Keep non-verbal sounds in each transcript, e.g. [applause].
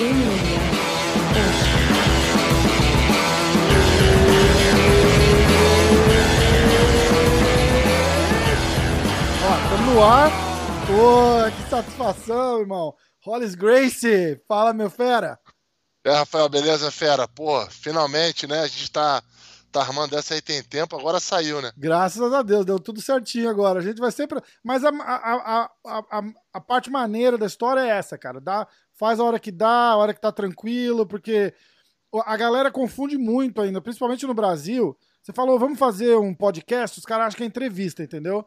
Ó, estamos no ar. Pô, que satisfação, irmão. Hollis Grace, fala, meu fera. É, Rafael, beleza, fera? Pô, finalmente, né? A gente tá, tá armando essa aí tem tempo, agora saiu, né? Graças a Deus, deu tudo certinho agora. A gente vai sempre. Mas a, a, a, a, a parte maneira da história é essa, cara. Dá, faz a hora que dá, a hora que tá tranquilo, porque a galera confunde muito ainda, principalmente no Brasil. Você falou, vamos fazer um podcast, os caras acham que é entrevista, entendeu?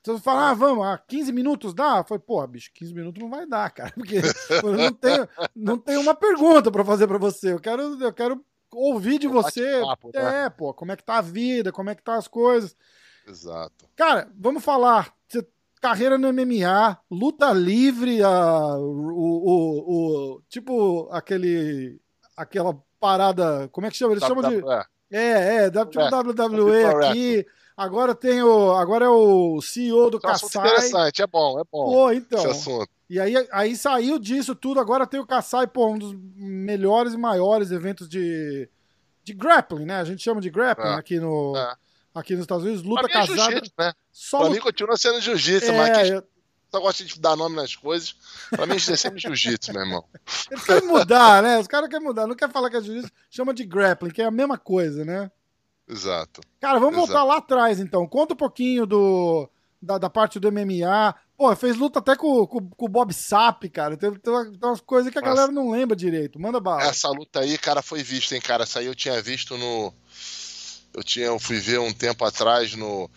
Então você fala, ah, vamos, ah, 15 minutos dá? Foi, pô, bicho, 15 minutos não vai dar, cara, porque [laughs] eu não tenho, não tenho uma pergunta para fazer para você. Eu quero, eu quero ouvir de você. Bate-papo, né? É, pô, como é que tá a vida, como é que tá as coisas. Exato. Cara, vamos falar. Você- Carreira no MMA, luta livre, a, o, o, o- tipo aquele, aquela parada, como é que chama? Eles chamam de é, é, tipo É, WWE aqui. Agora tem o, agora é o CEO do é um Kassai. interessante, é bom, é bom. Pô, então. E aí, aí saiu disso tudo. Agora tem o Kassai, pô, um dos melhores e maiores eventos de, de grappling, né? A gente chama de grappling É. aqui, no, É. aqui nos Estados Unidos. Pra Luta mim é casada. jiu-jitsu, né? Só Pra luta- mim continua sendo jiu-jitsu, É, mas eu- só gosta de dar nome nas coisas. Pra mim isso é sempre jiu-jitsu, meu irmão. [laughs] Eles querem mudar, né? Os caras querem mudar. Não quer falar que é jiu-jitsu, chama de grappling, que é a mesma coisa, né? Exato. Cara, vamos Exato. voltar lá atrás, então. Conta um pouquinho do, da, da parte do MMA. Pô, fez luta até com, com, com o Bob Sapp, cara. Tem, tem umas coisas que a Nossa. galera não lembra direito. Manda bala. Essa luta aí, cara, foi vista, hein, cara. Essa aí eu tinha visto no. Eu tinha, eu fui ver um tempo atrás no.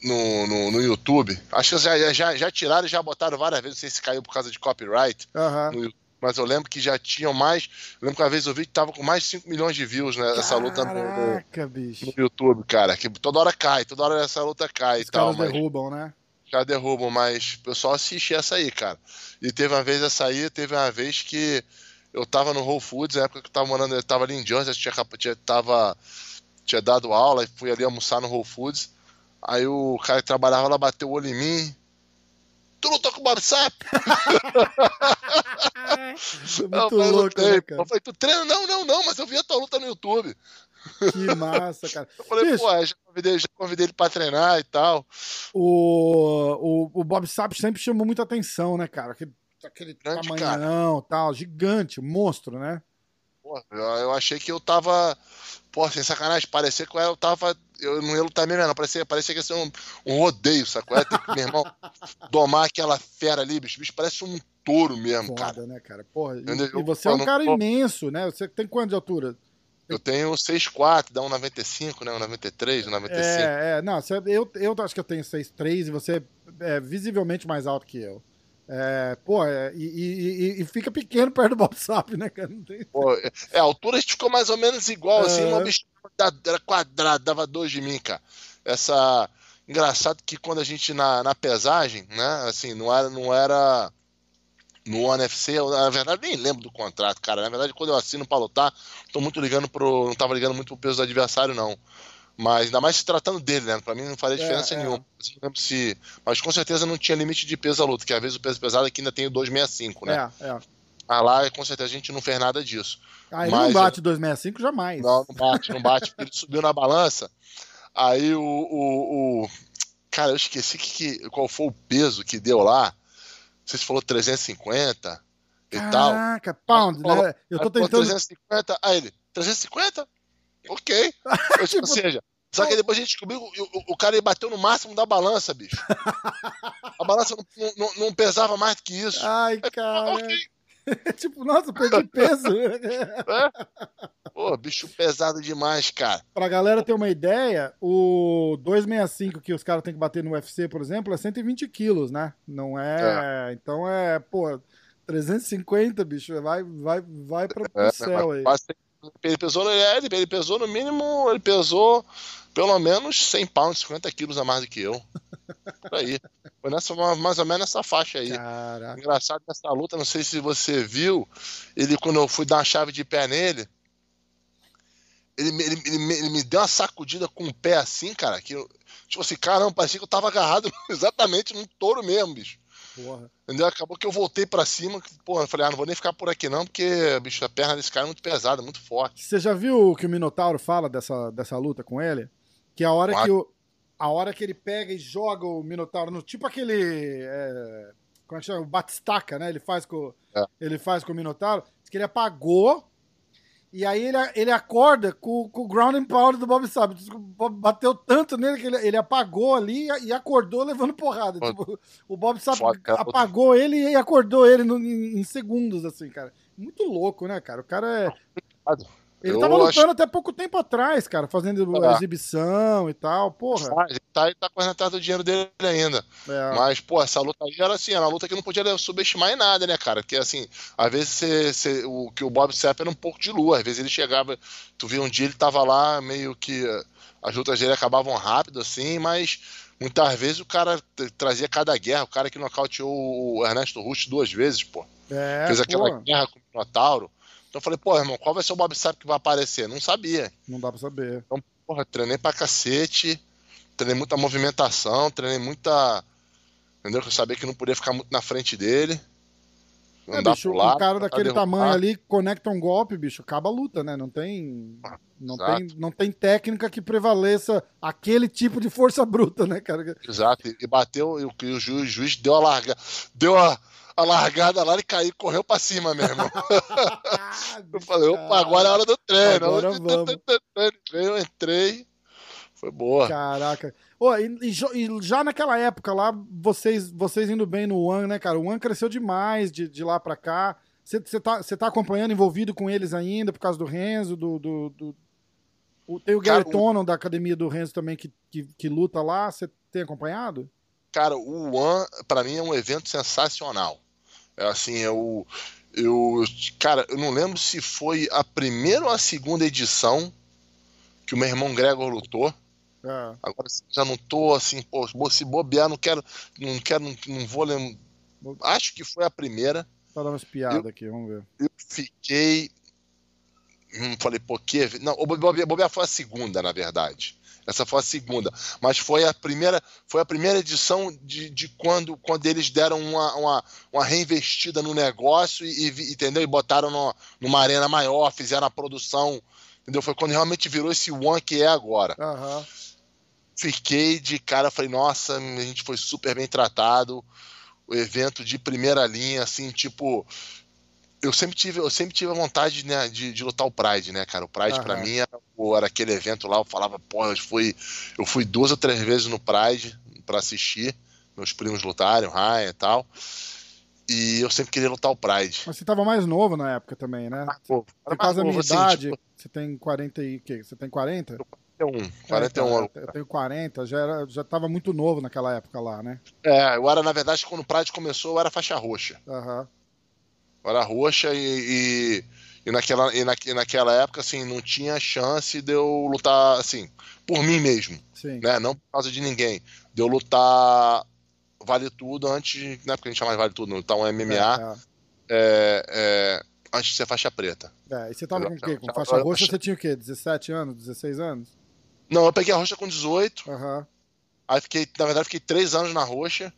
No, no, no YouTube. Acho que já, já, já tiraram e já botaram várias vezes. Não sei se caiu por causa de copyright. Aham. no mas eu lembro que já tinham mais. Eu lembro que uma vez eu vi que tava com mais de 5 milhões de views né, essa luta no, no- bicho. no YouTube, cara. Que toda hora cai, toda hora essa luta cai Os e tal. caras Mas derrubam, né? já derrubam, mas o pessoal assiste essa aí, cara. E teve uma vez essa aí, teve uma vez que eu tava no Whole Foods, na época que eu tava morando, eu tava ali em Jersey, eu tinha, tinha, tava, tinha dado aula e fui ali almoçar no Whole Foods. Aí o cara que trabalhava lá bateu o olho em mim. Tu lutou com o Bob Sapp? Isso é Não, muito eu louco, né, cara? Eu falei, tu treina? Não, não, não, mas eu vi a tua luta no YouTube. Que massa, cara. Eu falei, Bicho. pô, já convidei, já convidei ele pra treinar e tal. O, o, o Bob Sapp sempre chamou muita atenção, né, cara? Aquele, aquele Grande tamanhão tal, gigante, monstro, né? Pô, eu, eu achei que eu tava. Pô, sem sacanagem, parecia que eu tava. Eu não ia lutar mesmo, não. Parecia, parecia que ia ser um, um rodeio, sacou? É, tem que, meu irmão, [laughs] domar aquela fera ali, bicho. Bicho parece um touro mesmo, Foda, cara. né, cara? Porra, e, e você é Pô, um não- cara pô. imenso, né? Você tem quanto de altura? Eu tenho 6'4, dá um 95, né? Um 93, um 95. É, é, não, você- eu, eu acho que eu tenho 6'3 e você é visivelmente mais alto que eu. É, pô, é, e, e- e- fica pequeno perto do Bob Sapp, né, cara? Não tem... Pô, é, a altura a gente ficou mais ou menos igual, assim, É. uma bicha era quadrada, dava dois de mim, cara. Essa. Engraçado que quando a gente na, na pesagem, né, assim, não era, não era no ONE FC, eu, na verdade nem lembro do contrato, cara. Na verdade, quando eu assino pra lutar, tô muito ligando pro. Não tava ligando muito pro peso do adversário, não. Mas ainda mais se tratando dele, né? Pra mim não faria É, diferença é. nenhuma. Se. Mas com certeza não tinha limite de peso a luta, que às vezes o peso pesado aqui ainda tem o 265, né? É, é. Ah, lá com certeza a gente não fez nada disso. Ah, ele Mas não bate 265 jamais. Não, não bate, não bate. Ele subiu na balança. Aí o. o, o- Cara, eu esqueci que, que- qual foi o peso que deu lá. Não sei se falou 350 e tal. Caraca, pound, Falou- né? Eu tô tentando. 350. Aí ele, 350? Ok. Tipo, [laughs] ou seja, só que depois a gente descobriu que o, o, cara bateu no máximo da balança, bicho. A balança não, não, não pesava mais do que isso. Ai, cara. ok. [laughs] tipo, nossa, perdi peso. [laughs] Pô, bicho pesado demais, cara. pra galera ter uma ideia, o 265 que os caras têm que bater no UFC, por exemplo, é 120 quilos, né? Não é. Então é, pô, 350, bicho, vai, vai, vai pra, pro É, céu aí. quase- ele pesou, no- é, ele, ele pesou no mínimo, ele pesou pelo menos 100 pounds, 50 quilos a mais do que eu. Por aí. Foi nessa, mais ou menos nessa faixa aí. Caraca. Engraçado nessa luta, não sei se você viu, ele quando eu fui dar uma chave de pé nele, ele, me- ele, ele, ele me deu uma sacudida com o pé assim, cara, que eu, tipo assim, caramba, parecia que eu tava agarrado [laughs] exatamente num touro mesmo, bicho. Porra. Entendeu? Acabou que eu voltei pra cima, porra, eu falei, ah, não vou nem ficar por aqui não, porque, bicho, a perna desse cara é muito pesada, muito forte. Você já viu o que o Minotauro fala dessa, dessa luta com ele? Que a hora que o, a hora que ele pega e joga o Minotauro no tipo aquele é, como é que chama? O Batistaca, né? Ele faz com é. ele faz com o Minotauro, diz que ele apagou e aí ele, ele acorda com, com o ground and pound do Bob Sapp. Bateu tanto nele que ele, ele apagou ali e acordou levando porrada. Tipo, o Bob Sapp apagou ele e acordou ele no, em, em, segundos, assim, cara. Muito louco, né, cara? O cara é. Ele eu tava lutando acho... até pouco tempo atrás, cara, fazendo é. exibição e tal, porra. Ah, ele tá, ele tá correndo atrás do dinheiro dele ainda. É. Mas, pô, essa luta aí era assim, era uma luta que não podia subestimar em nada, né, cara? Porque, assim, às vezes o, que o Bob Sepp era um pouco de lua, às vezes ele chegava, tu via um dia ele tava lá, meio que as lutas dele acabavam rápido, assim, mas muitas vezes o cara trazia cada guerra, o cara que nocauteou o Ernesto Rush duas vezes, pô. É, Fez aquela pô. guerra com o Minotauro. Então eu falei, pô, irmão, qual vai ser o Bob Sapp que vai aparecer? Não sabia. Não dá pra saber. Então, porra, treinei pra cacete, treinei muita movimentação, treinei muita. Entendeu? Eu sabia que não podia ficar muito na frente dele. É, bicho, lado, um cara daquele tamanho ali conecta um golpe, bicho, acaba a luta, né? Não tem, ah, não tem, não tem técnica que prevaleça aquele tipo de força [laughs] bruta, né, cara? Exato. E bateu, e o, o juiz, o juiz deu a larga, deu a, a largada lá e caiu, correu pra cima mesmo. eu falei, opa, agora é a hora do treino. Agora vamos. Eu entrei, foi boa. Caraca. Oh, e, e, já naquela época lá, vocês, vocês indo bem no One, né, cara? O One cresceu demais de, de lá pra cá. Você tá, tá acompanhando, envolvido com eles ainda, por causa do Renzo, do. do, do... O, tem o Gary Tonon da academia do Renzo também que, que, que luta lá. Você tem acompanhado? Cara, o One, para mim, é um evento sensacional. É assim, eu, eu. Cara, eu não lembro se foi a primeira ou a segunda edição que o meu irmão Gregor lutou. É. Agora já não tô assim, pô, se bobear, não quero. Não quero, não, não vou lembrar. Acho que foi a primeira. Tá dando umas piadas aqui, vamos ver. Eu fiquei. Hum, falei, pô, que. Não, o bobear foi a segunda, na verdade. Essa foi a segunda. Mas foi a primeira, foi a primeira edição de, de quando, quando eles deram uma, uma, uma reinvestida no negócio e, e, entendeu? e botaram no, numa arena maior, fizeram a produção. Entendeu? Foi quando realmente virou esse One que é agora. Uhum. Fiquei de cara, falei, nossa, a gente foi super bem tratado. O evento de primeira linha, assim, tipo eu sempre tive, eu sempre tive a vontade né, de, de lutar o Pride, né, cara? O Pride para mim era, era, aquele evento lá, eu falava, pô, eu fui, eu fui duas ou três vezes no Pride para assistir meus primos lutarem, o Ryan e tal. E eu sempre queria lutar o Pride. Mas você tava mais novo na época também, né? Ah, pô, Por causa da minha assim, idade, tipo... você tem 40 e quê? Você tem 40? 41. 41 anos. Eu tenho 40, já, era, já tava muito novo naquela época lá, né? É, eu era, na verdade, quando o Pride começou, eu era faixa roxa. Aham. Uhum era roxa e, e, e, naquela, e, na, e naquela época, assim, não tinha chance de eu lutar, assim, por mim mesmo. Sim. Né? Não por causa de ninguém. De eu lutar vale tudo antes, né? Porque a gente chama de vale tudo, lutar um MMA. É, é. É, é, antes de ser faixa preta. É, e você tava com o quê? Com faixa roxa você tinha o quê? 17 anos, 16 anos? Não, eu peguei a roxa com 18. Uhum. Aí fiquei, na verdade, fiquei 3 anos na roxa.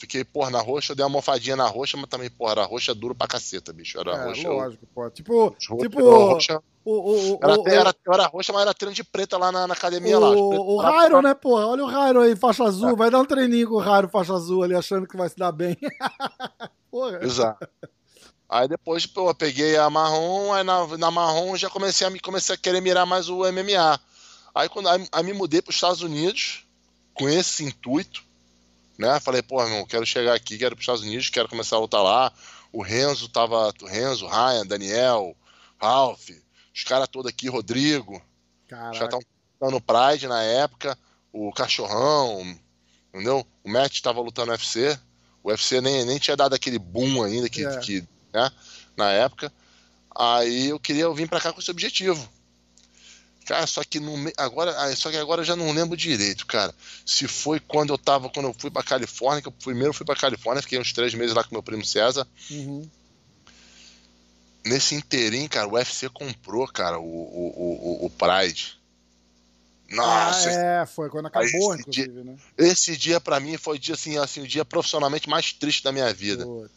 Fiquei, porra, na roxa, dei uma mofadinha na roxa, mas também, porra, era roxa duro pra caceta, bicho. Era é, roxa. Lógico, pô. Tipo. tipo roxa, o, o, o, era, o, era, era, roxa, mas era treino de preta lá na, na academia o, lá. O Rairo, né, porra? Olha o Rairo aí, faixa azul. É. Vai dar um treininho com o Rairo, faixa azul ali, achando que vai se dar bem. [laughs] porra. Exato. Aí depois, pô, eu peguei a marrom, aí na, na marrom já comecei a, comecei a querer mirar mais o MMA. Aí quando aí, aí me mudei para os Estados Unidos com esse intuito né? Falei, pô, irmão, quero chegar aqui, quero para os Estados Unidos, quero começar a lutar lá. O Renzo tava, o Renzo, Ryan, Daniel, Ralph, os caras todos aqui, Rodrigo. Caraca. Já estavam lutando no Pride na época, o Cachorrão, entendeu? O Matt estava lutando no UFC. O UFC nem, nem tinha dado aquele boom ainda que, é. que né, na época. Aí eu queria vir para cá com esse objetivo. Cara, só que no, agora, ah, só que agora eu já não lembro direito, cara. Se foi quando eu tava, quando eu fui pra Califórnia, que eu primeiro fui pra Califórnia, fiquei uns três meses lá com meu primo César. Uhum. Nesse inteirinho, cara, o UFC comprou, cara, o, o, o, o Pride. Nossa! Ah, é, foi quando acabou, inclusive, dia, né? Esse dia, para mim, foi dia, assim, assim, o dia profissionalmente mais triste da minha vida. Putz.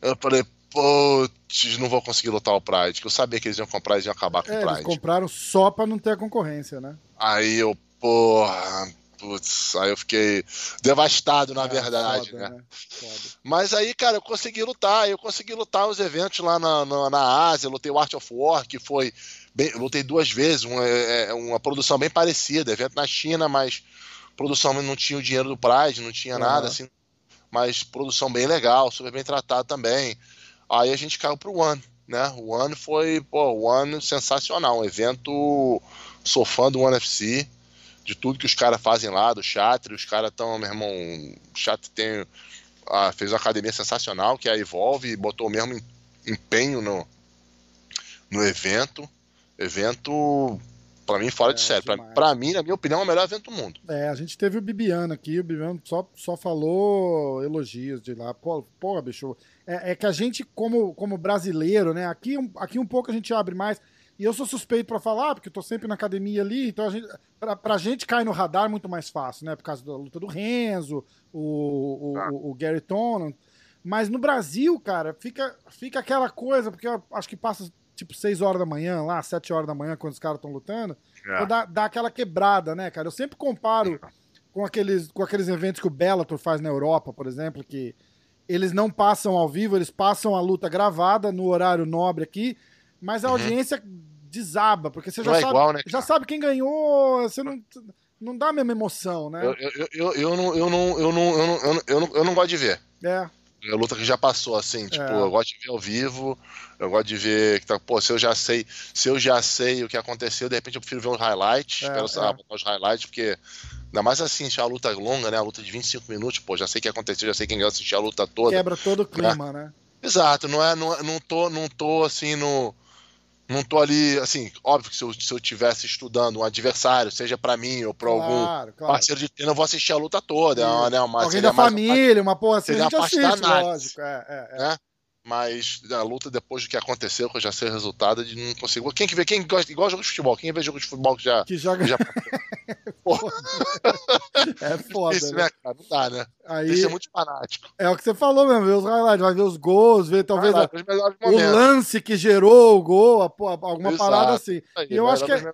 Eu falei, putz, não vou conseguir lutar o Pride, que eu sabia que eles iam comprar e iam acabar com é, o Pride. Eles compraram só pra não ter a concorrência, né? Aí eu, porra, putz, aí eu fiquei devastado, na é, verdade, foda, né? né? Mas aí, cara, eu consegui lutar, eu consegui lutar os eventos lá na, na, na Ásia, lutei o Art of War, que foi, bem, lutei duas vezes, uma, é, é, uma produção bem parecida, evento na China, mas produção não tinha o dinheiro do Pride, não tinha uhum. nada, assim, mas produção bem legal, super bem tratado também. Aí a gente caiu pro One, né? O One foi, pô, o One sensacional, um evento, sou fã do One FC, de tudo que os caras fazem lá, do Chatri, os caras estão, meu irmão, o Chatri tem, ah, fez uma academia sensacional, que é a Evolve, e botou o mesmo empenho no, no evento, evento para mim fora é, de série, para mim, na minha opinião, é o melhor evento do mundo. É, a gente teve o Bibiano aqui, o Bibiano só, só falou elogios de lá, pô, pô bicho, é, é que a gente, como, como brasileiro, né, aqui, aqui um pouco a gente abre mais, e eu sou suspeito para falar, porque eu tô sempre na academia ali, então a gente, pra, pra gente cair no radar é muito mais fácil, né? Por causa da luta do Renzo, o, o, ah. o, o Gary Tonon. Mas no Brasil, cara, fica, fica aquela coisa, porque eu acho que passa tipo 6 horas da manhã, lá, 7 horas da manhã, quando os caras estão lutando, é. dá, dá aquela quebrada, né, cara? Eu sempre comparo com aqueles, com aqueles eventos que o Bellator faz na Europa, por exemplo, que eles não passam ao vivo, eles passam a luta gravada no horário nobre aqui, mas a uhum. audiência desaba, porque você já, é sabe, igual, né, já sabe quem ganhou, você não, não dá a mesma emoção, né? Eu, eu, eu, eu, não, eu, não, eu, não, eu, não, eu, não, eu, não, eu não gosto de ver. É. É luta que já passou, assim, tipo, é. eu gosto de ver ao vivo, eu gosto de ver que tá, pô, se eu já sei, se eu já sei o que aconteceu, de repente eu prefiro ver os highlights, é, quero é. os highlights, porque ainda mais assim, se a luta é longa, né, a luta de 25 minutos, pô, já sei o que aconteceu, já sei quem ganhou, assistir a luta toda. Quebra todo o clima, né? né? Exato, não é, não, não tô, não tô assim no não tô ali, assim, óbvio que se eu, se eu tivesse estudando um adversário, seja para mim ou pra claro, algum claro. parceiro de treino, eu vou assistir a luta toda. É uma, né, uma, Alguém da família, uma porra assim, a gente assiste, lógico. É, é, é. Né? Mas a luta, depois do que aconteceu, que eu já sei o resultado, de não consigo. Quem que vê, quem gosta, igual jogo de futebol, quem vê jogo de futebol que já. Que joga. já... [laughs] [laughs] é [laughs] foda. Isso, né? cara? Não dá, né? Aí, Isso é muito fanático. É o que você falou mesmo, ver os highlights, vai ver os gols, ver talvez a, o lance que gerou o gol, alguma Exato. parada assim. Aí, e eu acho que é,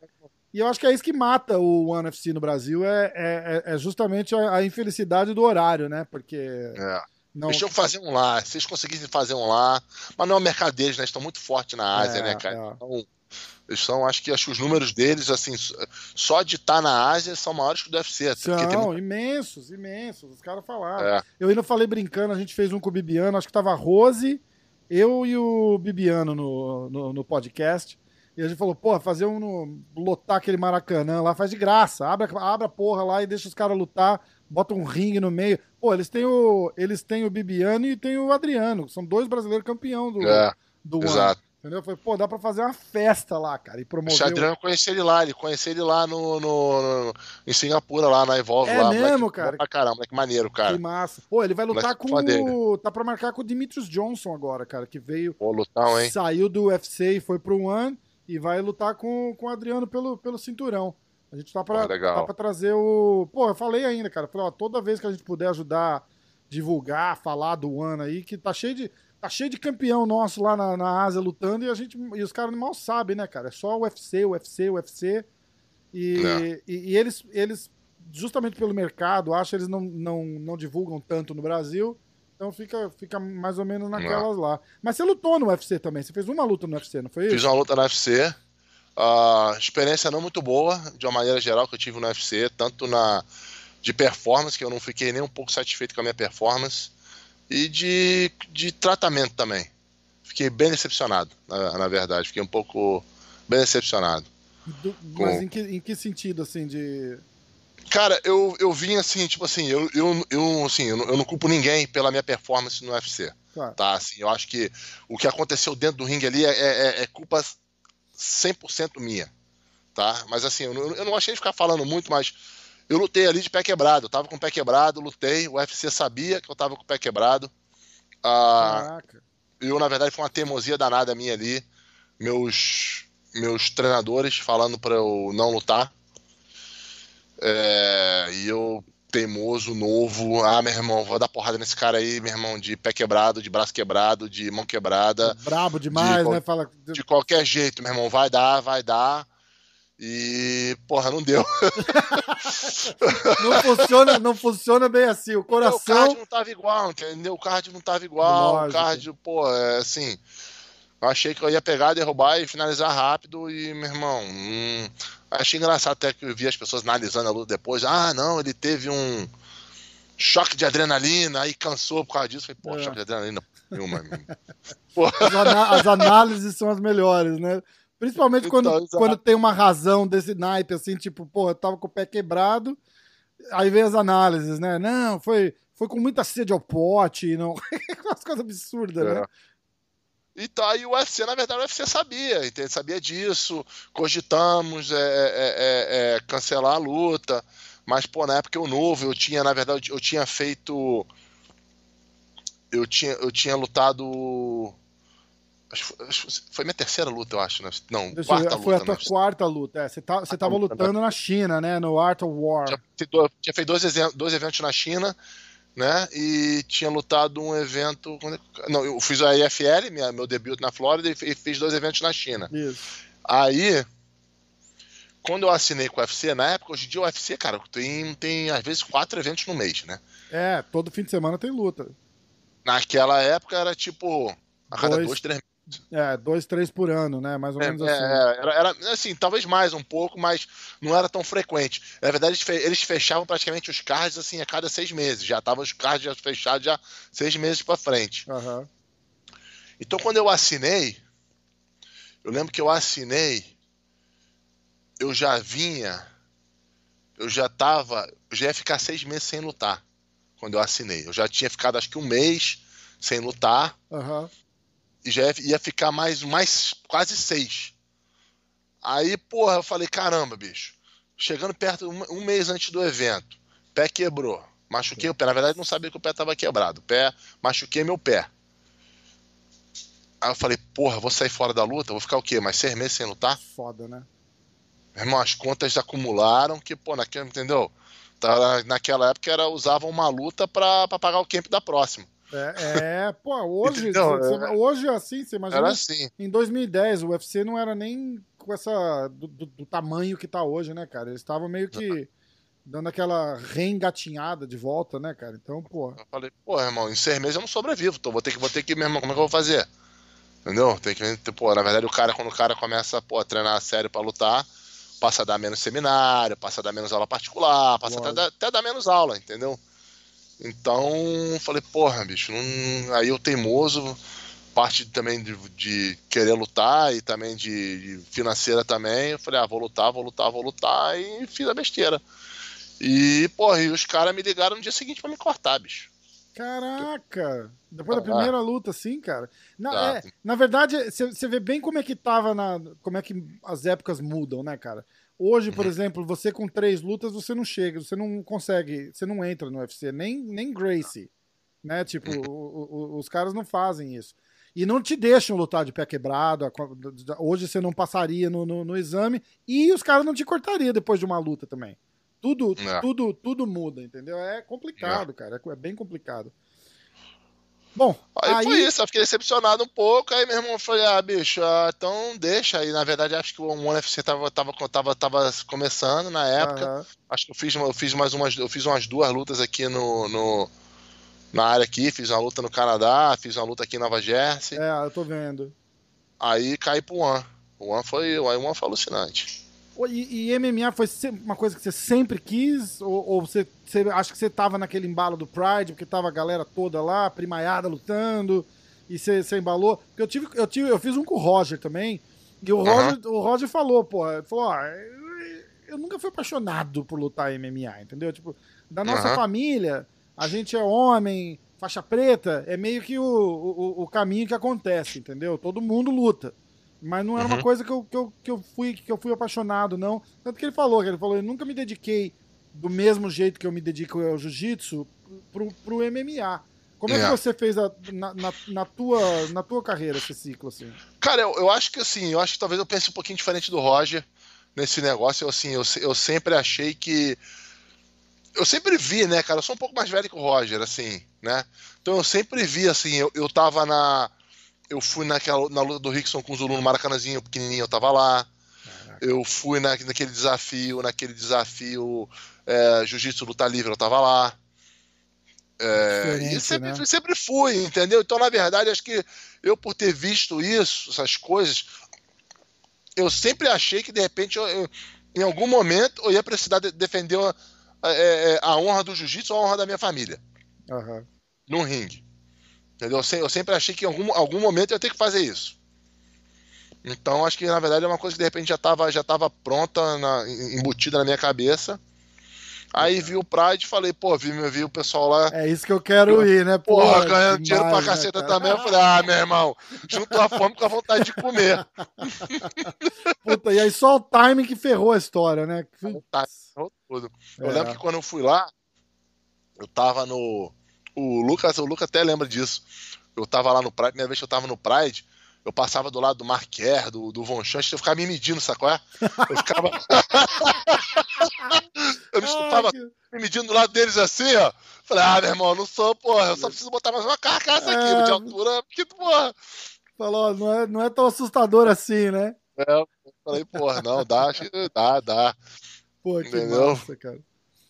e eu acho que é isso que mata o One FC no Brasil, é, é, é justamente a, a, infelicidade do horário, né? Porque. É não... Eles tinham que fazer um lá. Se eles conseguissem fazer um lá. Mas não é o mercado deles, né? Eles estão muito fortes na Ásia, é, né, cara? É. Então, eles são, acho que, acho que os números deles, assim, só de estar tá na Ásia são maiores que o do UFC. São tem... imensos, imensos. Os caras falaram. É. Eu ainda falei brincando, a gente fez um com o Bibiano, acho que tava a Rose, eu e o Bibiano no, no, no podcast. E a gente falou, pô, fazer um. No, lotar aquele Maracanã lá faz de graça. Abre, abre a porra lá e deixa os caras lutar bota um ringue no meio. Pô, eles têm o, eles têm o Bibiano e tem o Adriano, são dois brasileiros campeão do, é, do exato. One. Entendeu? Foi, pô, dá pra fazer uma festa lá, cara, e promover. O Adriano o... conheci ele lá, ele conheceu ele lá no, no, no, em Singapura, lá na Evolve. É lá, mesmo, moleque, cara? Pra caramba, que maneiro, cara. Que massa. Pô, ele vai lutar com o... Tá pra marcar com o Dimitrios Johnson agora, cara, que veio... Pô, lutão, hein? Saiu do UFC e foi pro One e vai lutar com, com o Adriano pelo, pelo cinturão. A gente tá pra, tá pra trazer o. Pô, eu falei ainda, cara. Falei, ó, toda vez que a gente puder ajudar, divulgar, falar do ano aí, que tá cheio de. Tá cheio de campeão nosso lá na, na Ásia lutando e a gente. E os caras mal sabem, né, cara? É só o UFC, o UFC, o UFC. E, é. e, e, eles, eles, justamente pelo mercado, acho que eles não, não, não divulgam tanto no Brasil. Então fica, fica mais ou menos naquelas não. lá. Mas você lutou no UFC também. Você fez uma luta no UFC, não foi isso? Fiz uma luta no UFC. Uh, experiência não muito boa, de uma maneira geral, que eu tive no UFC, tanto na de performance, que eu não fiquei nem um pouco satisfeito com a minha performance, e de, de tratamento também. Fiquei bem decepcionado, na, na verdade. Fiquei um pouco bem decepcionado. Do, com... Mas em que, em que sentido, assim, de. Cara, eu, eu vim assim, tipo assim, eu, eu, eu, assim, eu, não, eu não culpo ninguém pela minha performance no UFC. Claro. Tá, assim, eu acho que o que aconteceu dentro do ringue ali é, é, é culpa 100% minha, tá? Mas assim, eu não, eu não achei de ficar falando muito, mas eu lutei ali de pé quebrado. Eu tava com o pé quebrado, lutei. O UFC sabia que eu tava com o pé quebrado. Ah, Caraca. Eu, na verdade, foi uma teimosia danada minha ali. Meus, meus treinadores falando para eu não lutar. É, e eu, teimoso, novo, ah, meu irmão, vou dar porrada nesse cara aí, meu irmão, de pé quebrado, de braço quebrado, de mão quebrada. Brabo demais, de, né? Fala... De qualquer jeito, meu irmão, vai dar, vai dar. E, porra, não deu. não, funciona, não funciona bem assim. O coração. O card não tava igual, entendeu? O card não tava igual. Lógico. O card, pô, é assim. Eu achei que eu ia pegar, derrubar e finalizar rápido. E, meu irmão, hum, achei engraçado até que eu vi as pessoas analisando a luta depois. Ah, não, ele teve um choque de adrenalina, aí cansou por causa disso. Falei, pô, é. choque de adrenalina nenhuma. [laughs] as, as análises são as melhores, né? Principalmente quando, então, quando tem uma razão desse naipe, assim, tipo, pô, eu tava com o pé quebrado, aí vem as análises, né? Não, foi, foi com muita sede ao pote, não. [laughs] Umas coisas absurdas, né? é. né? Então, aí o UFC, na verdade, o UFC sabia, entende? sabia disso, cogitamos é, é, é, é, cancelar a luta, mas, pô, na época eu novo, eu tinha, na verdade, eu tinha feito. Eu tinha, eu tinha lutado foi minha terceira luta, eu acho. Né? Não, Deixa quarta foi luta. Foi a tua né? quarta luta. É, você, tá, você tava lutando né? na China, né? No Art of War. Tinha, tinha feito dois, dois eventos na China, né? E tinha lutado um evento. Não, eu fiz a IFL, minha, meu debut na Flórida, e fiz dois eventos na China. Isso. Aí, quando eu assinei com o UFC, na época, hoje em dia o UFC, cara, tem, tem às vezes quatro eventos no mês, né? É, todo fim de semana tem luta. Naquela época era tipo. A cada dois, dois três é, dois, três por ano, né? Mais ou é, menos é, assim. É, era, era, assim, talvez mais um pouco, mas não era tão frequente. Na verdade, eles fechavam praticamente os cards assim a cada seis meses. Já estavam os cards já fechados já seis meses para frente. Uhum. Então, quando eu assinei, eu lembro que eu assinei, eu já vinha, eu já tava, eu já ia ficar seis meses sem lutar quando eu assinei. Eu já tinha ficado acho que um mês sem lutar. Uhum já ia ficar mais, mais quase seis. Aí, porra, eu falei, caramba, bicho. Chegando perto, um, um mês antes do evento, pé quebrou. Machuquei o pé. Na verdade, não sabia que o pé estava quebrado. Pé, machuquei meu pé. Aí eu falei, porra, vou sair fora da luta? Vou ficar o quê? Mais seis meses sem lutar? Foda, né? Meu irmão, as contas acumularam que, pô, naquele, entendeu? Naquela época era usavam uma luta para pagar o camp da próxima. É, é pô, hoje, então, você, é, hoje assim, você imagina. Era assim. Em 2010, o UFC não era nem com essa. do, do, do tamanho que tá hoje, né, cara? Eles estavam meio que dando aquela reengatinhada de volta, né, cara? Então, pô. Eu falei, pô, irmão, em seis meses eu não sobrevivo, então vou ter que, vou ter que, meu irmão, como é que eu vou fazer? Entendeu? Tem que, pô, na verdade, o cara, quando o cara começa pô, a treinar a sério pra lutar, passa a dar menos seminário, passa a dar menos aula particular, passa até, até dar menos aula, entendeu? Então, falei, porra, bicho, não... aí eu teimoso, parte também de, de, querer lutar e também de, de, financeira também. Eu falei, ah, vou lutar, vou lutar, vou lutar, e fiz a besteira. E, porra, e os caras me ligaram no dia seguinte para me cortar, bicho. Caraca! Depois ah, da primeira luta, sim, cara. Na, é, na verdade, você vê bem como é que tava na. Como é que as épocas mudam, né, cara? Hoje, por exemplo, você com três lutas, você não chega, você não consegue, você não entra no UFC, nem, nem Gracie. Né? Tipo, o, o, os caras não fazem isso. E não te deixam lutar de pé quebrado. Hoje você não passaria no, no, no exame e os caras não te cortariam depois de uma luta também. Tudo, é. tudo, tudo muda, entendeu? É complicado, é. cara. É, é bem complicado. Bom, aí, aí, foi isso, eu fiquei decepcionado um pouco, aí meu irmão falou, ah, bicho, ah, então deixa, aí na verdade acho que o One FC tava, tava, tava, tava começando na época, uhum. acho que eu fiz, eu fiz mais umas, eu fiz umas duas lutas aqui no, no, na área aqui, fiz uma luta no Canadá, fiz uma luta aqui em Nova Jersey. É, eu tô vendo. Aí caí pro One, o One foi, o One foi alucinante. E, e, MMA foi uma coisa que você sempre quis? Ou, ou você, você acha que você tava naquele embalo do Pride, porque tava a galera toda lá, primaiada, lutando, e você, você embalou? Porque eu tive, eu tive, eu fiz um com o Roger também, e o Roger, uhum. o Roger falou, pô, falou, ó, eu nunca fui apaixonado por lutar MMA, entendeu? Tipo, da nossa uhum. família, a gente é homem, faixa preta, é meio que o, o, o caminho que acontece, entendeu? Todo mundo luta. Mas não era uhum. uma coisa que eu, que, eu, que, eu fui, que eu fui apaixonado, não. Tanto que ele falou, que ele falou, eu nunca me dediquei do mesmo jeito que eu me dedico ao jiu-jitsu pro, pro MMA. Como é, é que você fez a, na, na, na, tua, na tua carreira esse ciclo, assim? Cara, eu, eu acho que assim, eu acho que talvez eu pense um pouquinho diferente do Roger. nesse negócio. Eu, assim, eu, eu sempre achei que. Eu sempre vi, né, cara? Eu sou um pouco mais velho que o Roger, assim, né? Então eu sempre vi, assim, eu, eu tava na. Eu fui naquela, na luta do Rickson com o Zulu no Maracanãzinho, pequenininho, eu tava lá. Caraca. Eu fui na, naquele desafio, naquele desafio é, Jiu-Jitsu Luta Livre, eu tava lá. É, e sempre, né? sempre fui, entendeu? Então, na verdade, acho que eu, por ter visto isso, essas coisas, eu sempre achei que, de repente, eu, eu, em algum momento, eu ia precisar de, defender a, a, é, é, a, honra do jiu-jitsu ou a honra da minha família. Uhum. Num ringue. Entendeu? Eu sempre achei que em algum, algum momento eu ia ter que fazer isso. Então, acho que, na verdade, é uma coisa que, de repente, já estava já tava pronta, na, embutida na minha cabeça. Aí vi o Pride e falei, pô, vi, vi o pessoal lá. É isso que eu quero ir, né? Porra, porra ganhando dinheiro pra né, caceta né, também. Eu falei, ah, meu irmão, junto a fome com a vontade de comer. [laughs] Puta, e aí só o timing que ferrou a história, né? ferrou tudo. Eu é. lembro que quando eu fui lá, eu tava no. O Lucas, o Lucas até lembra disso. Eu tava lá no Pride, primeira vez que eu tava no Pride, eu passava do lado do Marquer, do, do Von Chance, eu ficava me medindo, sacou? É? Eu ficava. [laughs] [laughs] eu me estufava me medindo do lado deles assim, ó. Falei, ah, meu irmão, não sou, porra, eu só preciso botar mais uma carcaça aqui é... de altura, porque, porra. Falou, não é, não é tão assustador assim, né? É, eu falei, porra, não, dá, dá, dá. Pô, que Entendeu? massa, cara.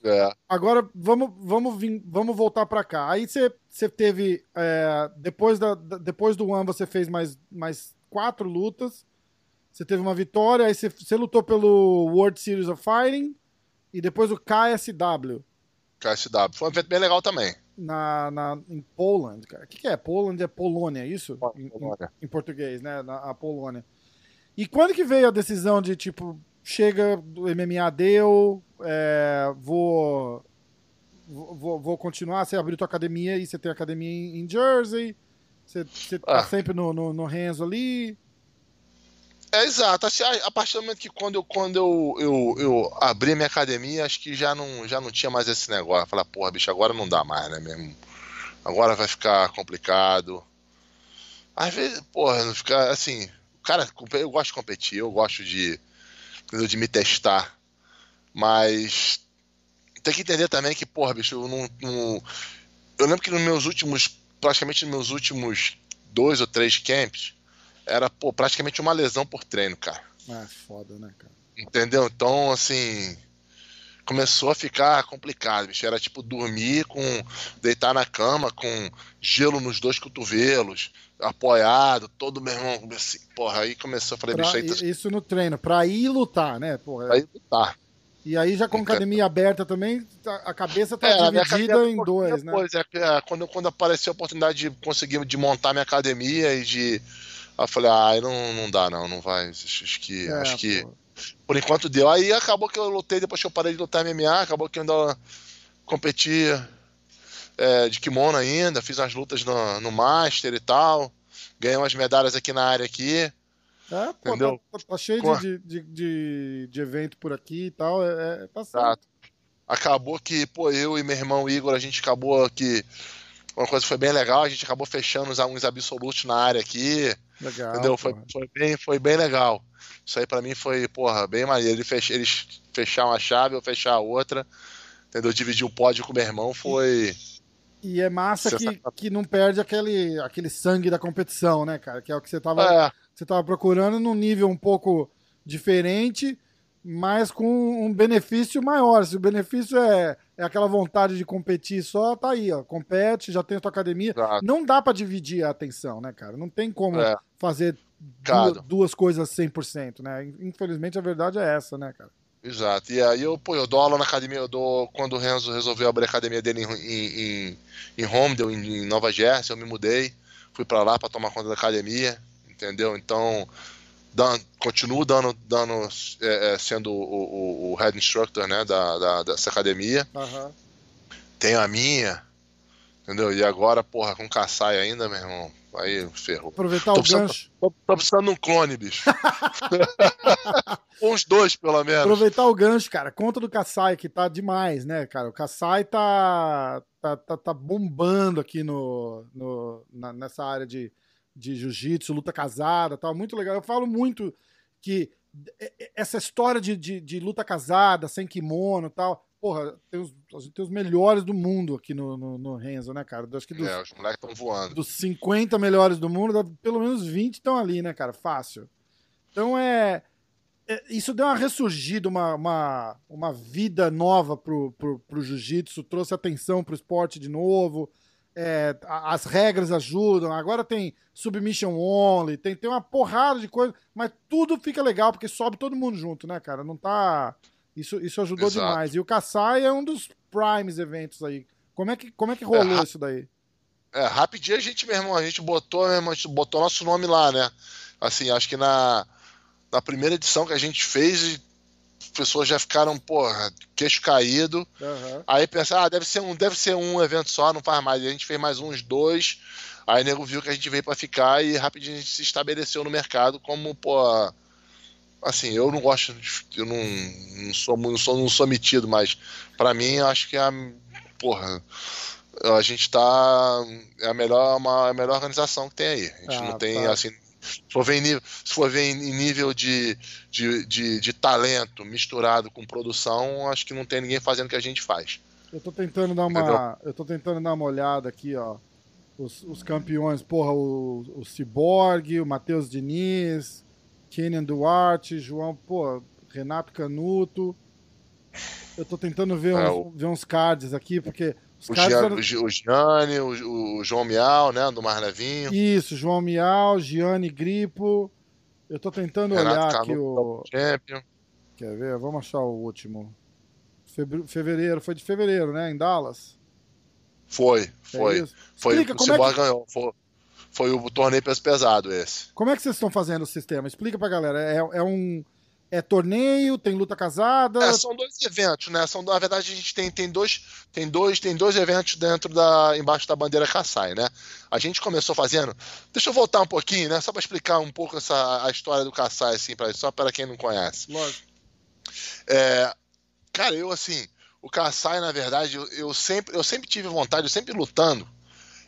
É. Agora vamos, vamos, vir, vamos voltar para cá. Aí você, teve. É, depois, da, depois do One, você fez mais, mais quatro lutas. Você teve uma vitória, aí você, lutou pelo World Series of Fighting e depois o KSW. KSW. Foi um evento bem legal também. Na, na, em Poland, cara. O que, que é? Poland é Polônia, é isso? Em, em, em, português, né? Na, a Polônia. E quando que veio a decisão de, tipo, chega, do MMA deu, é, vou, vou, vou continuar, você abriu tua academia e você tem academia em, em Jersey, você, você tá ah. tá sempre no, no, no Renzo ali. É exato. Assim, a, partir do momento que quando eu, quando eu, eu, eu abri minha academia, acho que já não, já não tinha mais esse negócio. Falar, porra, bicho, agora não dá mais, né mesmo? Agora vai ficar complicado. Às vezes, porra, não ficar assim. Cara, eu gosto de competir, eu gosto de, de me testar. Mas tem que entender também que, porra, bicho, eu não, não, Eu lembro que nos meus últimos. Praticamente nos meus últimos dois ou três camps, era pô, praticamente uma lesão por treino, cara. Ah, foda, né, cara? Entendeu? Então, assim. Começou a ficar complicado, bicho. Era tipo dormir com. deitar na cama com gelo nos dois cotovelos, apoiado, todo meu irmão. Assim, porra, aí começou, falei, pra, bicho, aí tá... Isso no treino, pra ir lutar, né? Porra. Pra ir lutar. E aí, já com academia aberta também, a cabeça tá é, dividida em dois, né? Pois é, é, quando, quando apareceu a oportunidade de conseguir de montar minha academia e de. Aí eu falei, ah, não, não dá, não, não vai. Acho que. É, acho que. Por enquanto deu. Aí acabou que eu lutei, depois que eu parei de lutar MMA, acabou que eu ainda competi é, de kimono ainda, fiz umas lutas no, no Master e tal. Ganhei umas medalhas aqui na área aqui. É, pô, tá, tá, tá, cheio de, de, de, de, evento por aqui e tal. É, é, tá certo. Acabou que, pô, eu e meu irmão Igor, a gente acabou que. Uma coisa foi bem legal, a gente acabou fechando uns absolutos na área aqui. Legal. Entendeu? Foi, foi, bem, foi bem legal. Isso aí pra mim foi, porra, bem maneiro. Ele fech, eles fechar uma chave, eu fechar a outra. Entendeu? Dividir o pódio com o meu irmão foi. E é massa que, que não perde aquele, aquele sangue da competição, né, cara? Que é o que você tava. É você estava procurando num nível um pouco diferente, mas com um benefício maior. Se o benefício é, é aquela vontade de competir só, tá aí, ó. Compete, já tem a tua academia. Exato. Não dá para dividir a atenção, né, cara? Não tem como é. fazer duas, duas, coisas 100%, né? Infelizmente a verdade é essa, né, cara? Exato. E aí eu, pô, eu dou aula na academia, eu dou. Quando o Renzo resolveu abrir a academia dele em, em, em Homedale, em Nova Jersey, eu me mudei, fui para lá para tomar conta da academia entendeu? Então, dan, continuo dando, dando é, é, sendo o, o, o, head instructor né, da, da dessa academia. Uhum. Tenho a minha, entendeu? E agora, porra, com Kassai ainda, meu irmão. Aí ferrou. Aproveitar tô o gancho. Tô, tô, precisando de um clone, bicho. [laughs] Uns dois, pelo menos. Aproveitar o gancho, cara. Conta do Kassai, que tá demais, né, cara? O Kassai tá, tá, tá, tá bombando aqui no, no, na, nessa área de, de jiu-jitsu, luta casada tal, muito legal. Eu falo muito que essa história de, de, de, luta casada, sem kimono e tal. Porra, tem os, a gente tem os melhores do mundo aqui no, no, no Renzo, né, cara? Acho que dos, é, os moleques estão voando. Dos 50 melhores do mundo, pelo menos 20 estão ali, né, cara? Fácil. Então é, é. Isso deu uma ressurgida, uma, uma, uma vida nova pro, pro, pro jiu-jitsu, trouxe atenção pro esporte de novo. É, as regras ajudam. Agora tem submission only, tem, tem uma porrada de coisa, mas tudo fica legal porque sobe todo mundo junto, né, cara? Não tá. Isso, isso ajudou Exato. demais. E o Kassai é um dos primes eventos aí. Como é que, como é que rolou é, isso daí? É, rapidinho a gente, meu irmão, a gente botou, meu irmão, a gente botou nosso nome lá, né? Assim, acho que na, na primeira edição que a gente fez, as pessoas já ficaram, porra, queixo caído. Uhum. Aí pensaram, ah, deve ser, um, deve ser um evento só, não faz mais. E a gente fez mais uns dois. Aí o nego viu que a gente veio para ficar e rapidinho a gente se estabeleceu no mercado como, pô. Assim, eu não gosto, eu não, não, sou, não, sou, não sou metido, mas para mim eu acho que é a. Porra a gente tá. É a melhor, uma, a melhor organização que tem aí. A gente ah, não tem, tá. assim, se for ver em nível, se for ver em nível de, de, de, de, talento misturado com produção, acho que não tem ninguém fazendo o que a gente faz. Eu tô tentando dar uma, Entendeu? eu tô tentando dar uma olhada aqui, ó. Os, os campeões, porra, o, o Cyborg, o Matheus Diniz, Kenyan Duarte, João, pô, Renato Canuto. Eu tô tentando ver, é, uns, o... ver uns cards aqui, porque o, Gian, eram... o Gianni, o, o, João Miau, né? Do Marnevinho. Isso, João Miau, Gianni Gripo. Eu tô tentando Renato olhar Canuto, aqui o. Champion. Quer ver? Vamos achar o último. Fevereiro, foi de fevereiro, né? Em Dallas. Foi, foi. É foi Explica, o como é que... ganhou. Foi, foi o torneio peso pesado esse. Como é que vocês estão fazendo o sistema? Explica pra galera. É, é um é torneio, tem luta casada. É, são dois eventos, né? São, na verdade, a gente tem, tem, dois, tem, dois, tem dois eventos dentro da. embaixo da bandeira Kassai, né? A gente começou fazendo. Deixa eu voltar um pouquinho, né? Só para explicar um pouco essa, a história do Kassai, assim, pra, só para quem não conhece. Lógico. É, cara, eu assim, o Kassai, na verdade, eu, eu, sempre, eu sempre tive vontade, eu sempre lutando.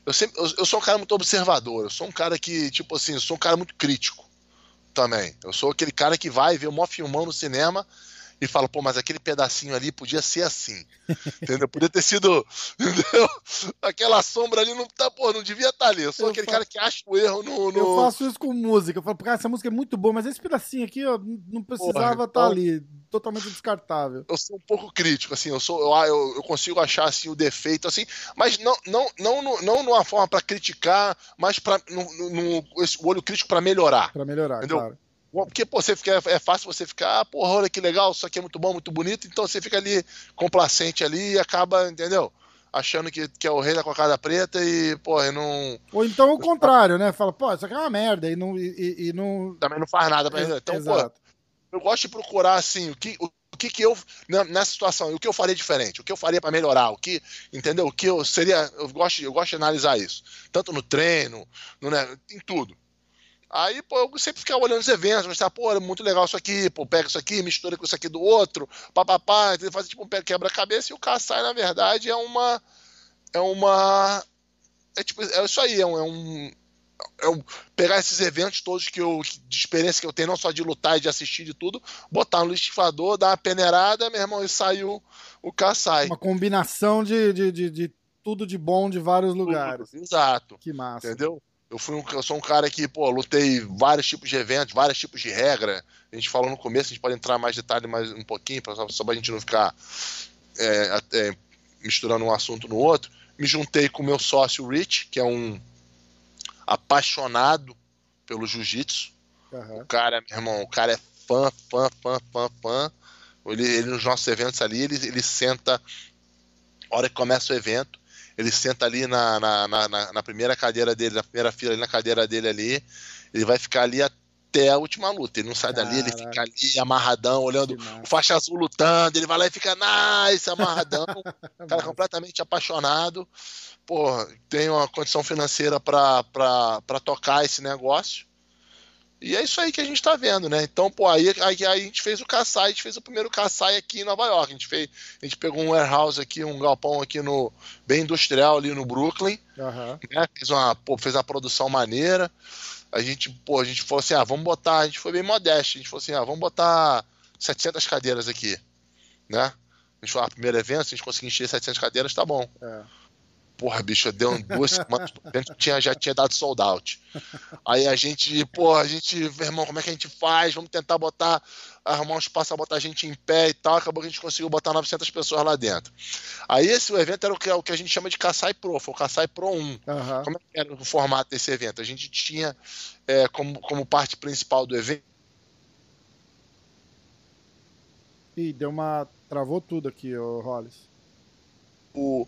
Eu, sempre, eu, eu sou um cara muito observador, eu sou um cara que, tipo assim, eu sou um cara muito crítico também. Eu sou aquele cara que vai ver o maior filmão no cinema e fala, pô, mas aquele pedacinho ali podia ser assim. entendeu? Podia ter sido. [laughs] Entendeu? Aquela sombra ali não tá, pô, não devia estar tá ali. Eu sou eu aquele faço... cara que acha o erro no, no, Eu faço isso com música. Eu falo, cara, essa música é muito boa, mas esse pedacinho aqui, ó, não precisava estar tá ali. Totalmente descartável. Eu sou um pouco crítico, assim, eu sou, eu, eu consigo achar assim o defeito, assim, mas não, não, não, não, não numa forma para criticar, mas para no, no, no, o olho crítico para melhorar. Para melhorar, entendeu? claro. Porque pô, você fica, é fácil você ficar, ah, porra, olha que legal, isso aqui é muito bom, muito bonito, então você fica ali complacente ali e acaba, entendeu? Achando que, que é o rei da cocada preta e, porra, não. Ou então o contrário, né? Fala, pô, isso aqui é uma merda e não. E, e não... Também não faz nada pra ele. Então, Exato. pô, eu gosto de procurar assim, o que, o, o que que eu, nessa situação, o que eu faria diferente, o que eu faria para melhorar, o que, entendeu? O que eu seria, eu gosto, eu gosto de analisar isso, tanto no treino, no, né, em tudo. Aí, pô, eu sempre ficava olhando os eventos, mas, pô, é muito legal isso aqui, pô, pega isso aqui, mistura com isso aqui do outro, papapá, entendeu? Faz tipo um quebra-cabeça e o Kassai, na verdade, é uma. É uma. É tipo, é isso aí, é um. É um, é um pegar esses eventos todos que eu, de experiência que eu tenho, não só de lutar e de assistir de tudo, botar no liquidificador, dar uma peneirada, meu irmão, e saiu o Kassai. Uma combinação de, de, de, de tudo de bom de vários lugares. Exato. Que massa. Entendeu? Eu, fui um, eu sou um cara que, pô, lutei vários tipos de eventos, vários tipos de regra. A gente falou no começo, a gente pode entrar mais detalhe mais um pouquinho, pra, só pra gente não ficar é, é, misturando um assunto no outro. Me juntei com o meu sócio Rich, que é um apaixonado pelo jiu-jitsu. Uhum. O cara, meu irmão, o cara é fã, fã, fã, fã, fã. Ele, ele nos nossos eventos ali, ele, ele senta, a hora que começa o evento, ele senta ali na, na, na, na, primeira cadeira dele, na primeira fila ali, na cadeira dele ali, ele vai ficar ali até a última luta. Ele não sai Caraca. dali, ele fica ali amarradão, olhando o faixa azul lutando, ele vai lá e fica nice, amarradão. [laughs] cara completamente apaixonado. Pô, tem uma condição financeira para tocar esse negócio. E é isso aí que a gente está vendo, né? Então, pô, aí, aí, aí, a gente fez o Kassai, a gente fez o primeiro Kassai aqui em Nova York. A gente, fez, a gente pegou um warehouse aqui, um galpão aqui no bem industrial ali no Brooklyn. Uhum. Né? Fez, uma, pô, fez uma produção maneira. a gente, pô, a gente falou assim, ah, vamos botar, a gente foi bem modesto, a gente falou assim, ah, vamos botar 700 cadeiras aqui, né? A gente falou, ah, primeiro evento, se a gente conseguir encher 700 cadeiras, tá bom. É. Porra, bicho, deu duas semanas, tinha, já tinha dado sold out. Aí a gente, porra, a gente, meu irmão, como é que a gente faz? Vamos tentar botar, arrumar um espaço, botar a gente em pé e tal. Acabou que a gente conseguiu botar 900 pessoas lá dentro. Aí esse evento era o que, o que a gente chama de Kassai Pro, foi o Kassai Pro 1. Uhum. Como é que era o formato desse evento? A gente tinha é, como, como parte principal do evento. Ih, deu uma. Travou tudo aqui, o Hollis. O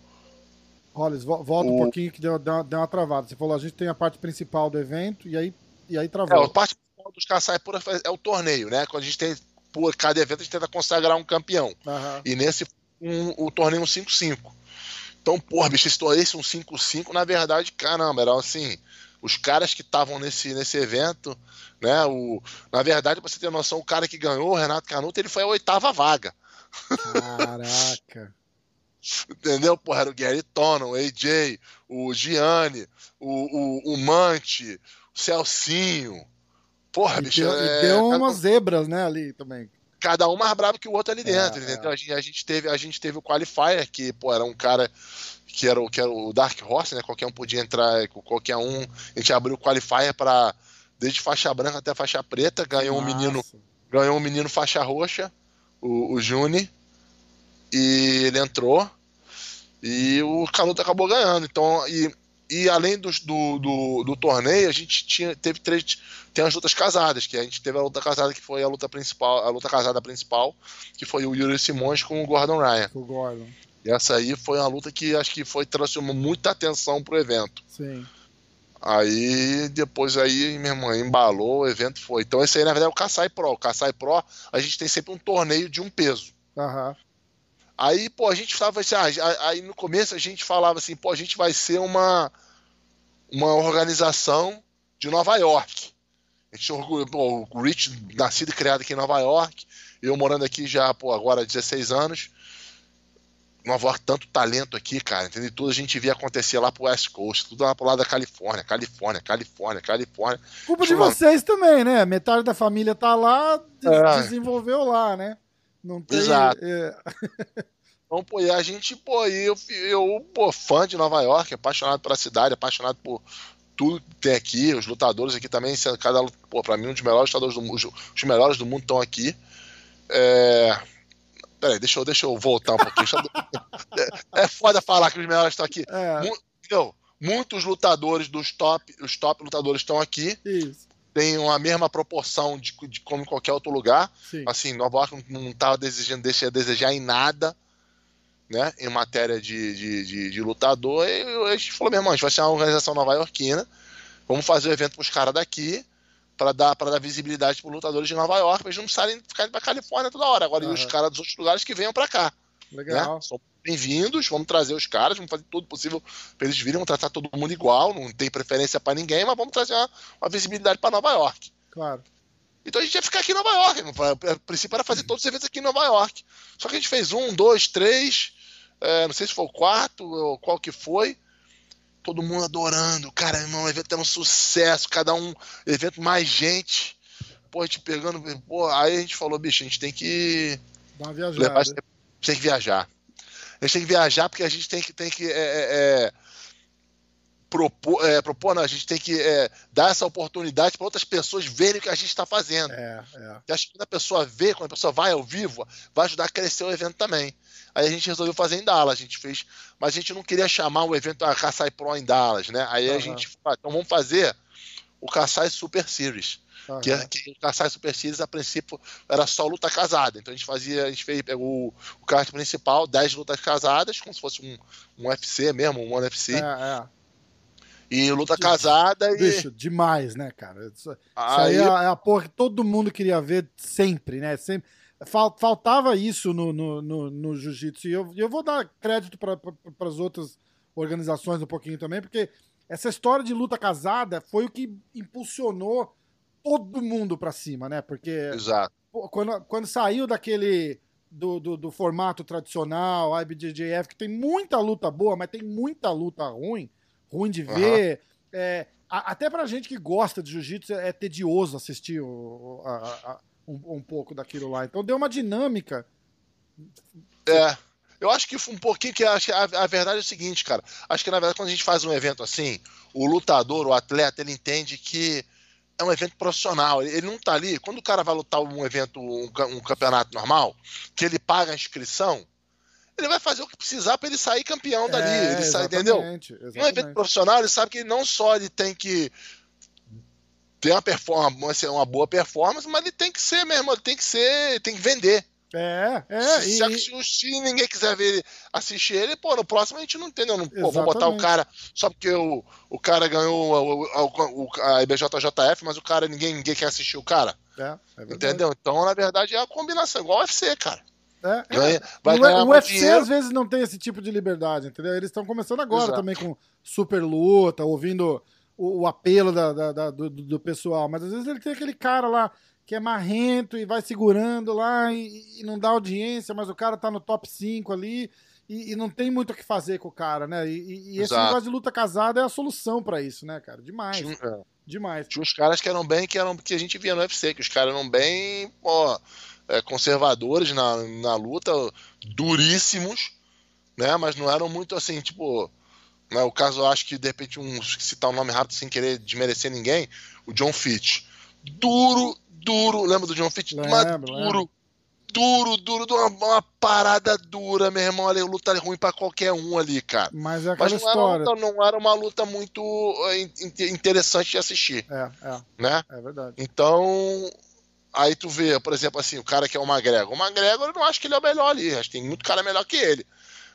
Hollis, volta o... um pouquinho que deu, deu, deu, uma travada. Você falou, a gente tem a parte principal do evento e aí, e aí travou. É, a parte principal dos caçai é o torneio, né? Quando a gente tem, por cada evento, a gente tenta consagrar um campeão. Uhum. E nesse, um, o torneio um 5-5. Então, porra, bicho, esse torneio um 5-5, na verdade, caramba, era assim, os caras que estavam nesse, nesse evento, né? O, na verdade, pra você ter noção, o cara que ganhou, o Renato Canuto, ele foi a oitava vaga. Caraca. [laughs] Entendeu? Porra, era o Gary Tonon, o AJ, o Gianni, o, o, o Mante, o Celcinho. Porra, e bicho. Deu, é, e deu umas zebras, né, ali também. Cada um mais brabo que o outro ali dentro, é, entendeu? É. A, gente, a, gente, teve, a gente teve o Qualifier, que, pô, era um cara que era, o, que era o Dark Horse, né? Qualquer um podia entrar, qualquer um. A gente abriu o Qualifier para desde faixa branca até faixa preta, ganhou Nossa. um menino, ganhou um menino faixa roxa, o, o Juni e ele entrou e o Canuto acabou ganhando. Então, e, e além do, do, do, do, torneio, a gente tinha, teve três. Tem as lutas casadas, que a gente teve a luta casada que foi a luta principal, a luta casada principal, que foi o Yuri Simões com o Gordon Ryan. O Gordon. E essa aí foi uma luta que acho que foi trouxe muita atenção pro evento. Sim. Aí depois aí, minha irmã, embalou, o evento foi. Então esse aí, na verdade, é o Kassai Pro. O Kassai Pro, a gente tem sempre um torneio de um peso. Aham. Aí, pô, a gente falava assim, ah, aí no começo a gente falava assim, pô, a gente vai ser uma, uma organização de Nova York. A gente pô, o Rich, nascido e criado aqui em Nova York, eu morando aqui já, pô, agora há 16 anos. Nova York, tanto talento aqui, cara, entendeu? Tudo a gente via acontecer lá pro West Coast, tudo lá pro lado da Califórnia, Califórnia, Califórnia, Califórnia. Culpa de vocês também, né? Metade da família tá lá, é. desenvolveu lá, né? Não tem. Exato. É... Então, pô, e a gente, pô, eu, eu, pô, fã de Nova York, apaixonado pela cidade, apaixonado por tudo que tem aqui, os lutadores aqui também, cada, pô, pra mim, um dos melhores lutadores do mundo, os melhores do mundo estão aqui. É... Peraí, deixa eu, deixa eu voltar um pouquinho. [laughs] é, é foda falar que os melhores estão aqui. É. muitos lutadores dos top, os top lutadores estão aqui. Isso tem a mesma proporção de, de como em qualquer outro lugar. Sim. Assim, Nova York não estava desejando, deixa desejar em nada, né? Em matéria de, de, de, de lutador. E a gente falou, meu irmão, a gente vai ser uma organização nova-iorquina. Vamos fazer o evento para os caras daqui para dar, dar visibilidade para lutadores de Nova York, para eles não precisarem ficar para Califórnia toda hora. Agora, uhum. e os caras dos outros lugares que venham para cá. Legal. Né? Bem-vindos, vamos trazer os caras, vamos fazer tudo possível para eles virem, vamos tratar todo mundo igual, não tem preferência para ninguém, mas vamos trazer uma, uma visibilidade para Nova York. Claro. Então a gente ia ficar aqui em Nova York. O princípio era fazer todos os eventos aqui em Nova York. Só que a gente fez um, dois, três, é, não sei se foi o quarto ou qual que foi. Todo mundo adorando. Cara, irmão, o evento era um sucesso. Cada um, evento mais gente. Pô, a gente pegando. Pô, aí a gente falou, bicho, a gente tem que. Dar uma viajada. Levar, tem que viajar. A gente tem que viajar porque a gente tem que, tem que é, é, é propor, é, propor não, a gente tem que é, dar essa oportunidade para outras pessoas verem o que a gente está fazendo. É, acho que quando a pessoa vê, quando a pessoa vai ao vivo, vai ajudar a crescer o evento também. Aí a gente resolveu fazer em Dallas, a gente fez, mas a gente não queria chamar o evento a Kassai Pro em Dallas, né? Aí uhum. a gente, então vamos fazer o Kassai Super Series. Uhum. Que, que o Kassai Super Series, a princípio, era só luta casada. Então a gente fazia, a gente fez, pegou o, o card principal, 10 lutas casadas, como se fosse um, um UFC mesmo, um UFC. É, é. E luta casada e. Bicho, demais, né, cara? Isso, aí, isso aí é, é a porra que todo mundo queria ver sempre, né? Sempre. Faltava isso no, no, no, no jiu-jitsu. E eu, eu vou dar crédito para as outras organizações um pouquinho também, porque essa história de luta casada foi o que impulsionou todo mundo para cima, né? Porque Exato. Quando, quando saiu daquele do, do, do, formato tradicional, IBJJF, que tem muita luta boa, mas tem muita luta ruim, ruim de ver. Uhum. É, a, até pra gente que gosta de jiu-jitsu é tedioso assistir o, a, a, um, um, pouco daquilo lá. Então deu uma dinâmica. É. Eu acho que um pouquinho que a, a, verdade é o seguinte, cara. Acho que na verdade quando a gente faz um evento assim, o lutador, o atleta, ele entende que é um evento profissional. Ele não tá ali. Quando o cara vai lutar um evento, um, um campeonato normal, que ele paga a inscrição, ele vai fazer o que precisar para ele sair campeão dali. É, ele sai, entendeu? Exatamente. Um evento profissional, ele sabe que não só ele tem que ter uma performance, uma boa performance, mas ele tem que ser mesmo, ele tem que ser, tem que vender. É, é. Se, e... se, se, ninguém quiser ver assistir ele, pô, no próximo a gente não entendeu. Não, pô, vou botar o cara só porque o, o cara ganhou o, a, a IBJJF, mas o cara, ninguém, ninguém quer assistir o cara. É, é entendeu? Então, na verdade, é a combinação, igual o UFC, cara. É, é. Ganha, vai o, o UFC dinheiro. às vezes não tem esse tipo de liberdade, entendeu? Eles estão começando agora Exato. também com super luta, ouvindo o, o apelo da, da, da do, do, pessoal, mas às vezes ele tem aquele cara lá que é marrento e vai segurando lá e, e não dá audiência, mas o cara tá no top 5 ali e, e, não tem muito o que fazer com o cara, né? E, e esse negócio de luta casada é a solução para isso, né, cara? Demais. Tinha, é. Demais. Tinha uns caras que eram bem, que eram que a gente via no UFC, que os caras eram bem, pô, é, conservadores na, na luta, duríssimos, né? Mas não eram muito assim, tipo. Né, o caso, eu acho que de repente, um, citar um nome rápido sem querer desmerecer ninguém, o John Fitch. Duro, duro. Lembra do John Fitch? Lembro, Mas duro, lembro. duro, duro, duro, uma, uma, parada dura, meu irmão. Ali, luta ruim pra qualquer um ali, cara. Mas é aquela Mas não história. Era luta, não era uma luta muito eh, interessante de assistir. É, é. Né? É verdade. Então, aí tu vê, por exemplo, assim, o cara que é o McGregor. O McGregor, eu não acho que ele é o melhor ali. Acho que tem muito cara melhor que ele.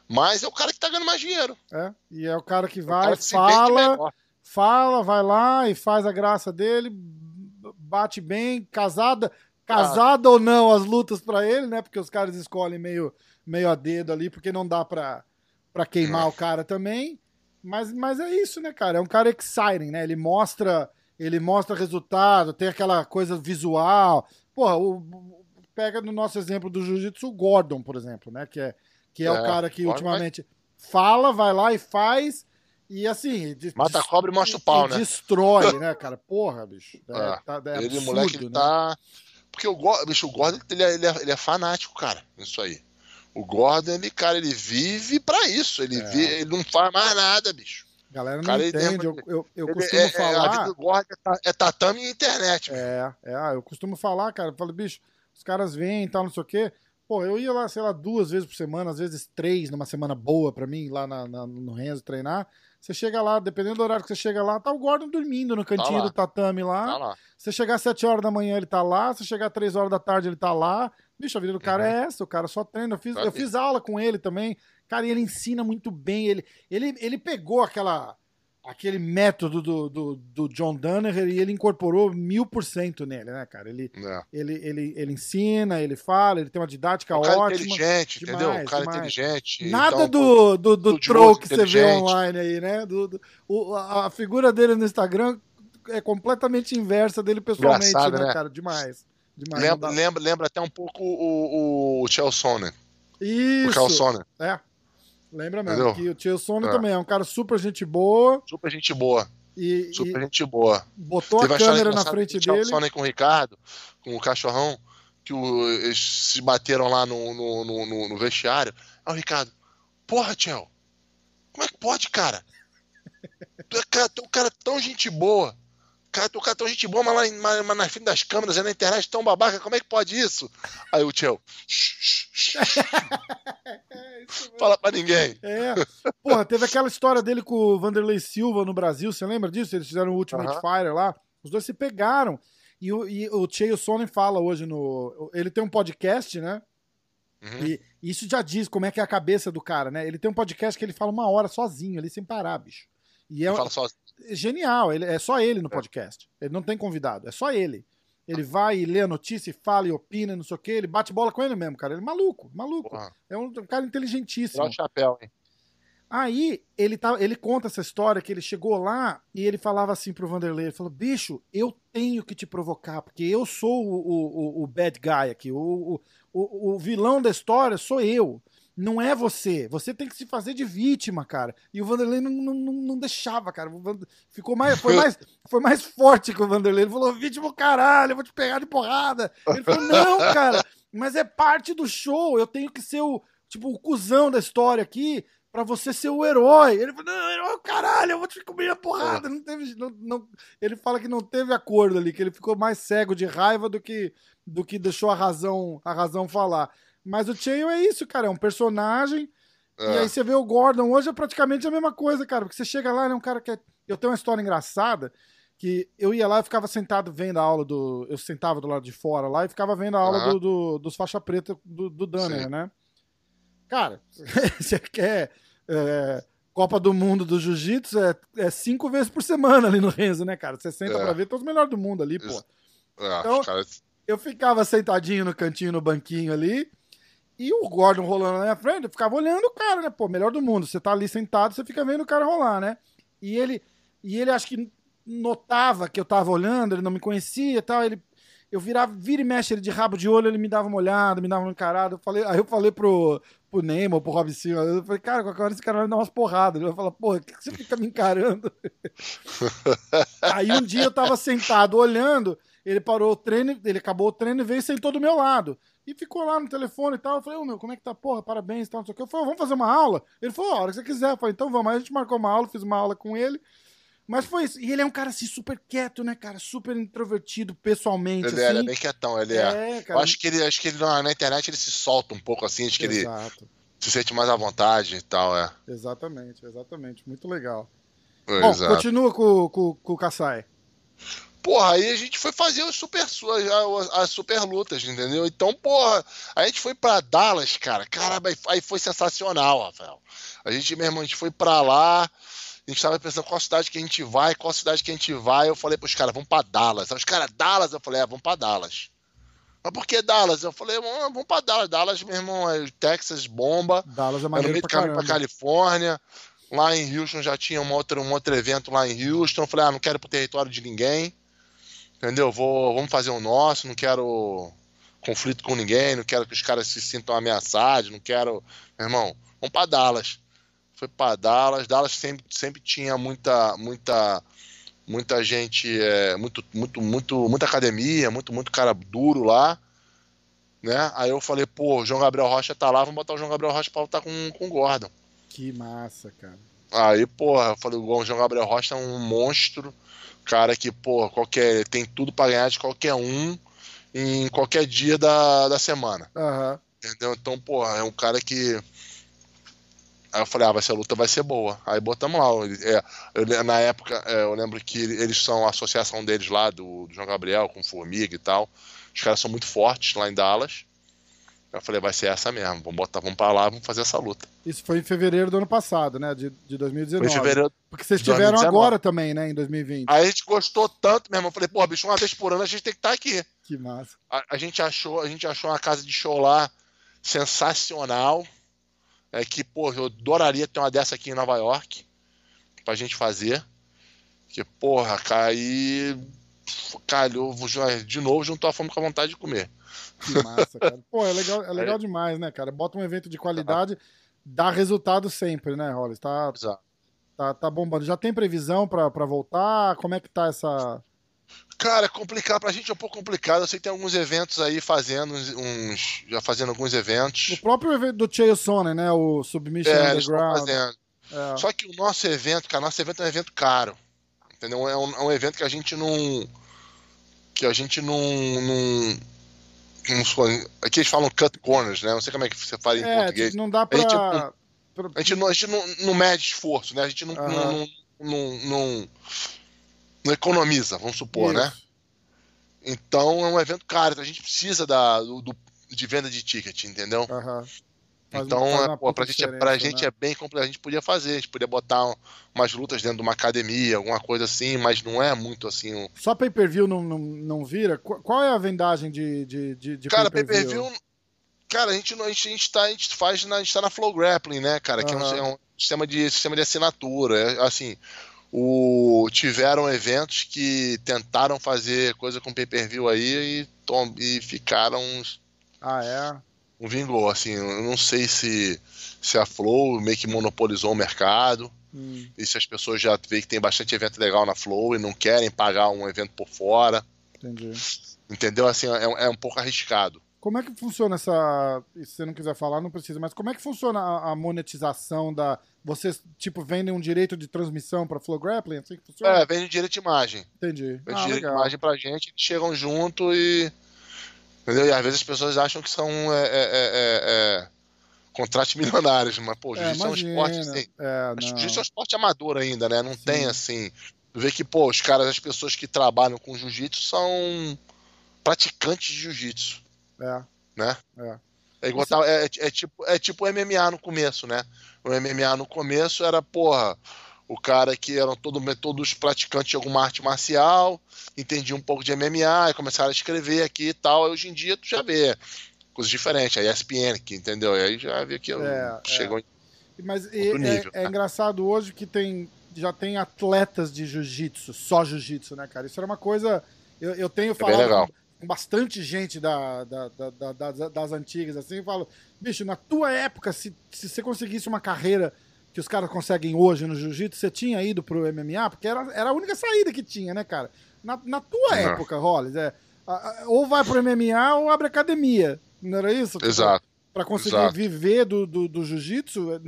Mas é o cara que tá ganhando mais dinheiro. É, e é o cara que vai, cara que fala, fala, vai lá e faz a graça dele, bate bem, casada, casada ah. ou não as lutas para ele, né? Porque os caras escolhem meio, meio a dedo ali, porque não dá pra, pra queimar o cara também. Mas, mas é isso, né, cara? É um cara exciting, né? Ele mostra, ele mostra resultado, tem aquela coisa visual. Porra, o, pega no nosso exemplo do jiu-jitsu o Gordon, por exemplo, né? Que é, que é, é o cara que ultimamente vai... fala, vai lá e faz e assim. Mata a cobra e mostra o pau, né? Destrói, [laughs] né, cara? Porra, bicho. É, é, tá, é ele, absurdo, moleque, ele né? tá. Porque o Gordon, bicho, o Gordon ele é, ele, é, ele é fanático, cara. Isso aí. O Gordon, ele, cara, ele vive pra isso. Ele, é. vive, ele não faz mais nada, bicho. Galera não cara, entende. Eu, eu, eu costumo é, falar. A vida do Gordon é, tatame e internet. É, é, ah, eu costumo falar, cara. Eu falo, bicho, os caras vêm e tal, não sei o quê. Pô, eu ia lá, sei lá, duas vezes por semana, às vezes três numa semana boa pra mim, lá na, na no Renzo treinar. Você chega lá, dependendo do horário que você chega lá, tá o Gordon dormindo no cantinho tá do tatame lá. Tá lá. Você chegar às 7 horas da manhã, ele tá lá. Se chegar às 3 horas da tarde, ele tá lá. Bicho, a vida do cara uhum. é essa, o cara só treina. Eu fiz, eu fiz aula com ele também. Cara, e ele ensina muito bem. Ele, ele, ele pegou aquela aquele método do, do, do John Danaher e ele incorporou mil por cento nele, né, cara? Ele, é. ele, ele, ele ensina, ele fala, ele tem uma didática o cara ótima. inteligente, demais, entendeu? O cara demais. inteligente. Nada então, do, do, do troll que você vê online aí, né? Do, do, o, a figura dele no Instagram é completamente inversa dele pessoalmente, né, né, cara? Demais. demais lembra, lembra, lembra até um pouco o, o, o Chelsea, Isso. O Chelsea. É. Lembra mesmo. Entendeu? Que o Tio Sony é. também é um cara super gente boa. Super gente boa. E, super e gente boa. Botou Teve a câmera na frente dele. O Sony com o Ricardo, com o cachorrão, que o, eles se bateram lá no, no, no, no vestiário. Aí o Ricardo, porra, Tchel, como é que pode, cara? Tu é, cara, tu é um cara tão gente boa. Cara, o cara tão gente boa, mas lá mas, mas na frente das câmeras, na internet tão babaca, como é que pode isso? Aí o Tchel. [laughs] Fala pra ninguém. É. Porra, teve aquela história dele com o Vanderlei Silva no Brasil, você lembra disso? Eles fizeram o Ultimate uh -huh. Fire lá. Os dois se pegaram. E o, e o Che Sonnen fala hoje no. Ele tem um podcast, né? Uhum. E isso já diz como é que é a cabeça do cara, né? Ele tem um podcast que ele fala uma hora sozinho ali, sem parar, bicho. E é, ele fala sozinho. É genial, ele, é só ele no é. podcast. Ele não tem convidado, é só ele. Ele vai e lê a notícia e fala e opina, não sei o quê. Ele bate bola com ele mesmo, cara. Ele é maluco, maluco. Porra. É um, um, cara inteligentíssimo. Dá o chapéu, hein? Aí ele, tá, ele conta essa história que ele chegou lá e ele falava assim pro Vanderlei: ele falou, bicho, eu tenho que te provocar, porque eu sou o, o, o bad guy aqui, o, o, o vilão da história sou eu. Não é você. Você tem que se fazer de vítima, cara. E o Vanderlei não, não, não deixava, cara. Ficou mais, foi, mais, foi mais forte que o Vanderlei. Ele falou: vítima, caralho, eu vou te pegar de porrada. Ele falou: não, [laughs] cara, mas é parte do show. Eu tenho que ser o, tipo, o cuzão da história aqui para você ser o herói. Ele falou, não, herói, caralho, eu vou te comer a porrada. É. Não teve, não, não, ele fala que não teve acordo ali, que ele ficou mais cego de raiva do que, do que deixou a razão, a razão falar. Mas o Chain é isso, cara, é um personagem. É. E aí você vê o Gordon hoje é praticamente a mesma coisa, cara, porque você chega lá, é um cara que é... Eu tenho uma história engraçada, que eu ia lá e ficava sentado vendo a aula do... Eu sentava do lado de fora lá e ficava vendo a aula uhum. do, do, dos faixa preta do, do Danner, Sim. né? Cara, [laughs] você quer é, Copa do Mundo do Jiu-Jitsu é, é, cinco vezes por semana ali no Renzo, né, cara? Você senta é. pra ver todos os melhores do mundo ali, pô. Então, eu ficava sentadinho no cantinho, no banquinho ali, e o Gordon rolando na minha frente, eu ficava olhando o cara, né? Pô, melhor do mundo. Você tá ali sentado, você fica vendo o cara rolar, né? E ele, e ele acho que notava que eu tava olhando, ele não me conhecia e tal, ele eu virava, vira e mexe ele de rabo de olho, ele me dava uma olhada, me dava uma encarada. Eu falei, aí eu falei pro, pro Neymar, pro Rob Silva, eu falei, cara, qualquer hora esse cara vai dar umas porradas. Ele vai falar, porra, que, que você fica me encarando? [laughs] aí um dia eu tava sentado olhando, ele parou o treino, ele acabou o treino e veio e sentou do meu lado. E ficou lá no telefone e tal. Eu falei, ô meu, como é que tá? Porra, parabéns e tal, não sei o que. Eu falei, vamos fazer uma aula? Ele falou, a hora que você quiser. Eu falei, então vamos. Aí a gente marcou uma aula, fiz uma aula com ele. Mas foi isso. E ele é um cara assim super quieto, né, cara? Super introvertido pessoalmente. Ele, assim. é, ele é bem quietão, ele é. é cara, Eu acho que ele, acho que ele na, na, internet ele se solta um pouco assim, acho que Exato. ele se sente mais à vontade e tal, é. Exatamente, exatamente. Muito legal. Bom, continua com, com, com o Kassai. Porra, aí a gente foi fazer as super, as, as super lutas, entendeu? Então, porra, a gente foi para Dallas, cara. Caramba, aí foi sensacional, Rafael. A gente, meu irmão, a gente foi para lá a gente tava pensando qual cidade que a gente vai, qual cidade que a gente vai. Eu falei pros caras, vamos pra Dallas. Os caras, Dallas? Eu falei, é, vamos pra Dallas. Mas por que Dallas? Eu falei, vamos pra Dallas. Dallas, meu irmão, é Texas, bomba. Dallas é maneiro meio pra, pra Califórnia. Lá em Houston já tinha um outro, um outro evento lá em Houston. Eu falei, ah, não quero ir pro território de ninguém. Entendeu? Vou, vamos fazer o nosso, não quero conflito com ninguém, não quero que os caras se sintam ameaçados, não quero. Meu irmão, vamos pra Dallas foi para Dallas. Dallas sempre, sempre tinha muita, muita, muita gente, é, muito, muito, muito, muita academia, muito, muito cara duro lá. Né? Aí eu falei, pô, o João Gabriel Rocha tá lá, vamos botar o João Gabriel Rocha pra lutar com, com o Gordon. Que massa, cara. Aí, porra, eu falei, o João Gabriel Rocha é um monstro, cara que, porra, qualquer, tem tudo para ganhar de qualquer um em qualquer dia da, da semana. Uhum. Entendeu? Então, porra, é um cara que Aí eu falei, ah, vai ser, a luta vai ser boa. Aí botamos lá. É, eu, na época, é, eu lembro que eles são a associação deles lá, do, do, João Gabriel, com Formiga e tal. Os caras são muito fortes lá em Dallas. Eu falei, vai ser essa mesmo. Vamos botar, vamos pra lá, vamos fazer essa luta. Isso foi em fevereiro do ano passado, né? De, de 2019. Foi em fevereiro. Porque vocês tiveram agora também, né? Em 2020. Aí a gente gostou tanto, meu irmão. Eu falei, pô, bicho, uma vez por ano a gente tem que estar tá aqui. Que massa. A, a, gente achou, a gente achou uma casa de show lá sensacional é que, pô, eu adoraria ter uma dessa aqui em Nova York pra gente fazer. Que, porra, cair. Calhou, de novo juntou a fome com a vontade de comer. Que massa, cara. Pô, é legal, é legal é. demais, né, cara? Bota um evento de qualidade, dá resultado sempre, né, Hollis? Tá, tá, tá bombando. Já tem previsão pra, pra voltar? Como é que tá essa, Cara, é complicado, pra gente é um pouco complicado. Eu sei que tem alguns eventos aí fazendo uns. Já fazendo alguns eventos. O próprio evento do Chael Sonnen, né? O Submission é, Underground. Fazendo. É. Só que o nosso evento, cara, nosso evento é um evento caro. Entendeu? É um, é um evento que a gente não. Que a gente não. não aqui eles falam cut corners, né? Não sei como é que você fala em é, português. Não dá pra. A gente, não, a gente, não, a gente não, não mede esforço, né? A gente não, uhum. não, não, não economiza, vamos supor, né? Isso. né? Então é um evento caro, então a gente precisa da, do, do de venda de ticket, entendeu? Uhum. Então, é, pô, pra, gente, é, pra né? gente é bem complexo. A gente podia fazer, a gente podia botar umas lutas dentro de uma academia, alguma coisa assim, mas não é muito assim. Um... Só pay per view não, não, não vira? Qual é a vendagem de, de, de, de Cara, pay per view. Cara, a gente, a gente, a gente, tá, a gente faz na, a gente tá na Flow Grappling, né, cara? Uhum. Que é um, é um, sistema, de, sistema de assinatura. É, assim, o, tiveram eventos que tentaram fazer coisa com pay-per-view aí e, tom, e ficaram. Ah, é? Não vingou, assim, eu não sei se, se a Flow meio que monopolizou o mercado. Hum. E se as pessoas já veem que tem bastante evento legal na Flow e não querem pagar um evento por fora. Entendi. Entendeu? Assim, é, é um pouco arriscado. Como é que funciona essa. Se você não quiser falar, não precisa, mas como é que funciona a, a monetização da. Vocês, tipo, vendem um direito de transmissão para Flow Grappling? Assim que funciona? É, vendem direito de imagem. Entendi. Vende ah, direito legal. de imagem pra gente, chegam junto e. Entendeu? E às vezes as pessoas acham que são é, é, é, é contratos [laughs] milionários, mas, pô, jiu-jitsu é, é, um esporte assim. É, jiu-jitsu é um esporte amador ainda, né? Não Sim. tem assim. Tu vê que, pô, os caras, as pessoas que trabalham com jiu-jitsu são praticantes de jiu-jitsu. É. Né? É. É, igual, Você... é, é, tipo, é tipo MMA no começo, né? O MMA no começo era, porra, o cara que eram todo, todos praticantes de alguma arte marcial, entendia um pouco de MMA, e começaram a escrever aqui e tal. E hoje em dia tu já vê coisas diferentes. A ESPN, que entendeu? E aí já vê que é, chegou é. em. Mas e, nível, é, é, engraçado hoje que tem já tem atletas de jiu-jitsu, só jiu-jitsu, né, cara? Isso era uma coisa. Eu, eu tenho é falado com bastante gente da, da, da, das, antigas, assim, eu falo, bicho, na tua época, se, se você conseguisse uma carreira que os caras conseguem hoje no jiu-jitsu, você tinha ido pro MMA, porque era, era a única saída que tinha, né, cara? Na, na tua uhum. época, Rollins, é, ou vai pro MMA ou abre academia, não era isso? Exato. Pra conseguir Exato. viver do, do, do jiu-jitsu,